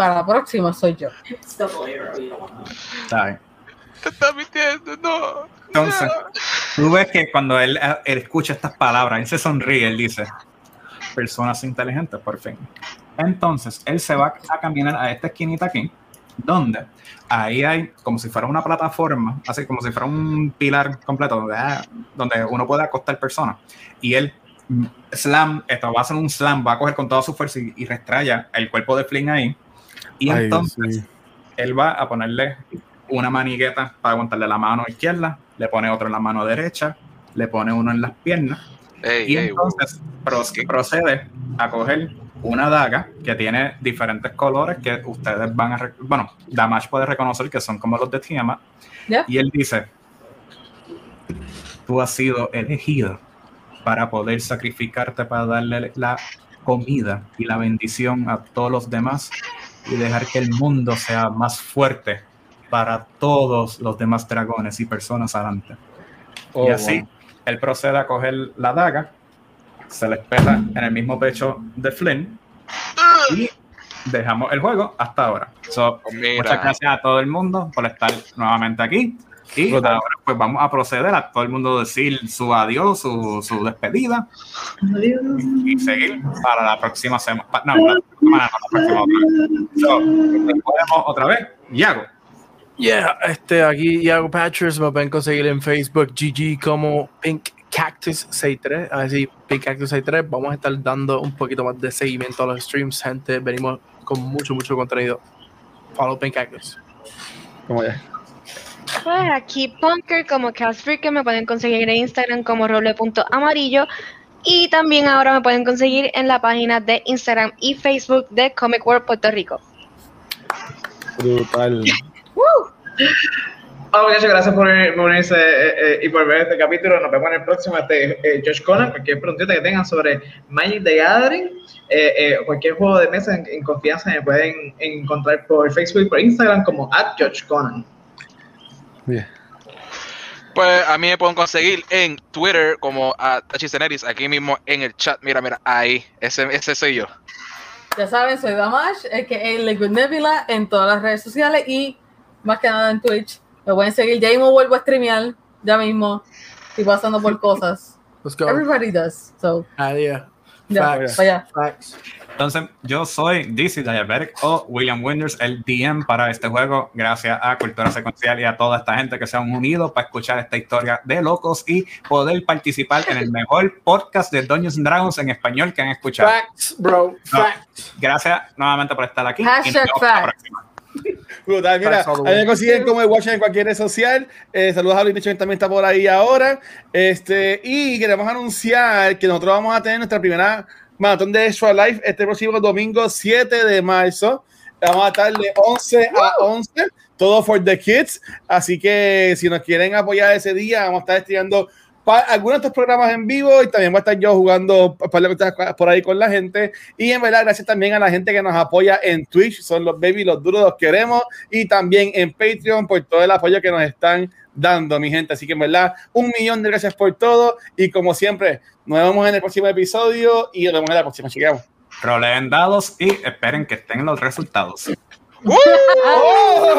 para la próxima soy yo.
¿sabes?
Te estás mintiendo, no.
Entonces, tú ves que cuando él, él escucha estas palabras, él se sonríe, él dice, personas inteligentes, por fin. Entonces, él se va a caminar a esta esquinita aquí, donde ahí hay como si fuera una plataforma, así como si fuera un pilar completo, donde, ah, donde uno puede acostar personas. Y él, mm, slam, esto va a hacer un slam, va a coger con toda su fuerza y, y restraya el cuerpo de Flynn ahí. Y
Ay,
entonces,
sí.
él va a ponerle una manigueta para aguantarle la mano izquierda, le pone otro en la mano derecha, le pone uno en las piernas.
Ey,
y
ey,
entonces pro- procede a coger una daga que tiene diferentes colores que ustedes van a, bueno, Damash puede reconocer que son como los de Tiamat. Y él dice, tú has sido elegido para poder sacrificarte para darle la comida y la bendición a todos los demás y dejar que el mundo sea más fuerte para todos los demás dragones y personas adelante.
Oh,
y así,
wow.
él procede a coger la daga, se le espeta en el mismo pecho de Flynn y dejamos el juego hasta ahora. So, muchas gracias a todo el mundo por estar nuevamente aquí. Y ahora pues vamos a proceder a todo el mundo decir su adiós, su, su despedida y seguir para la próxima semana. No, la semana, no, la próxima otra vez. So, otra vez. Yago.
Yeah, este, aquí Iago Patchers me pueden conseguir en Facebook GG como Pink Cactus 63. Así, Pink Cactus 63. Vamos a estar dando un poquito más de seguimiento a los streams, gente. Venimos con mucho, mucho contenido. Follow Pink Cactus.
Como ya.
Pues aquí Punker como Casper me pueden conseguir en Instagram como roble.amarillo y también ahora me pueden conseguir en la página de Instagram y Facebook de Comic World Puerto Rico.
Brutal.
Oh, muchas gracias por, por unirse eh, eh, y por ver este capítulo. Nos vemos en el próximo. Este, eh, Josh Conan, cualquier preguntita que tengan sobre Magic the Gathering, eh, eh, cualquier juego de mesa en, en confianza me pueden encontrar por Facebook y por Instagram como at Josh Conan.
Bien.
Pues a mí me pueden conseguir en Twitter como a Tachiceneris, aquí mismo en el chat. Mira, mira, ahí. Ese, ese soy yo.
Ya saben, soy Damash, es que es Liquid Nebula en todas las redes sociales y más que nada en Twitch. Me pueden seguir, ya mismo vuelvo a streamear, ya mismo. Estoy pasando por cosas.
Let's go.
Everybody does. So,
Ah, yeah.
ya,
Facts.
allá.
Facts.
Entonces, yo soy DC Diabetic o William Winders, el DM para este juego, gracias a Cultura Secuencial y a toda esta gente que se han unido para escuchar esta historia de locos y poder participar en el mejor podcast de Dungeons and Dragons en español que han escuchado.
Facts, bro. Facts.
Gracias nuevamente por estar aquí.
Hashtag facts.
Brutal, mira, ahí me consiguen como el Watcher en cualquier red social. Eh, saludos a Luis Mitchell, también está por ahí ahora. Este, y queremos anunciar que nosotros vamos a tener nuestra primera maratón de Extra Life este próximo domingo 7 de marzo. Vamos a estar de 11 a 11, todo for the kids. Así que si nos quieren apoyar ese día, vamos a estar estudiando algunos de estos programas en vivo y también voy a estar yo jugando por ahí con la gente. Y en verdad, gracias también a la gente que nos apoya en Twitch, son los baby, los duros, los queremos. Y también en Patreon por todo el apoyo que nos están dando, mi gente. Así que en verdad, un millón de gracias por todo. Y como siempre, nos vemos en el próximo episodio y nos vemos en la próxima. Llegamos.
Roleen dados y esperen que estén los resultados. [LAUGHS]
¡Oh!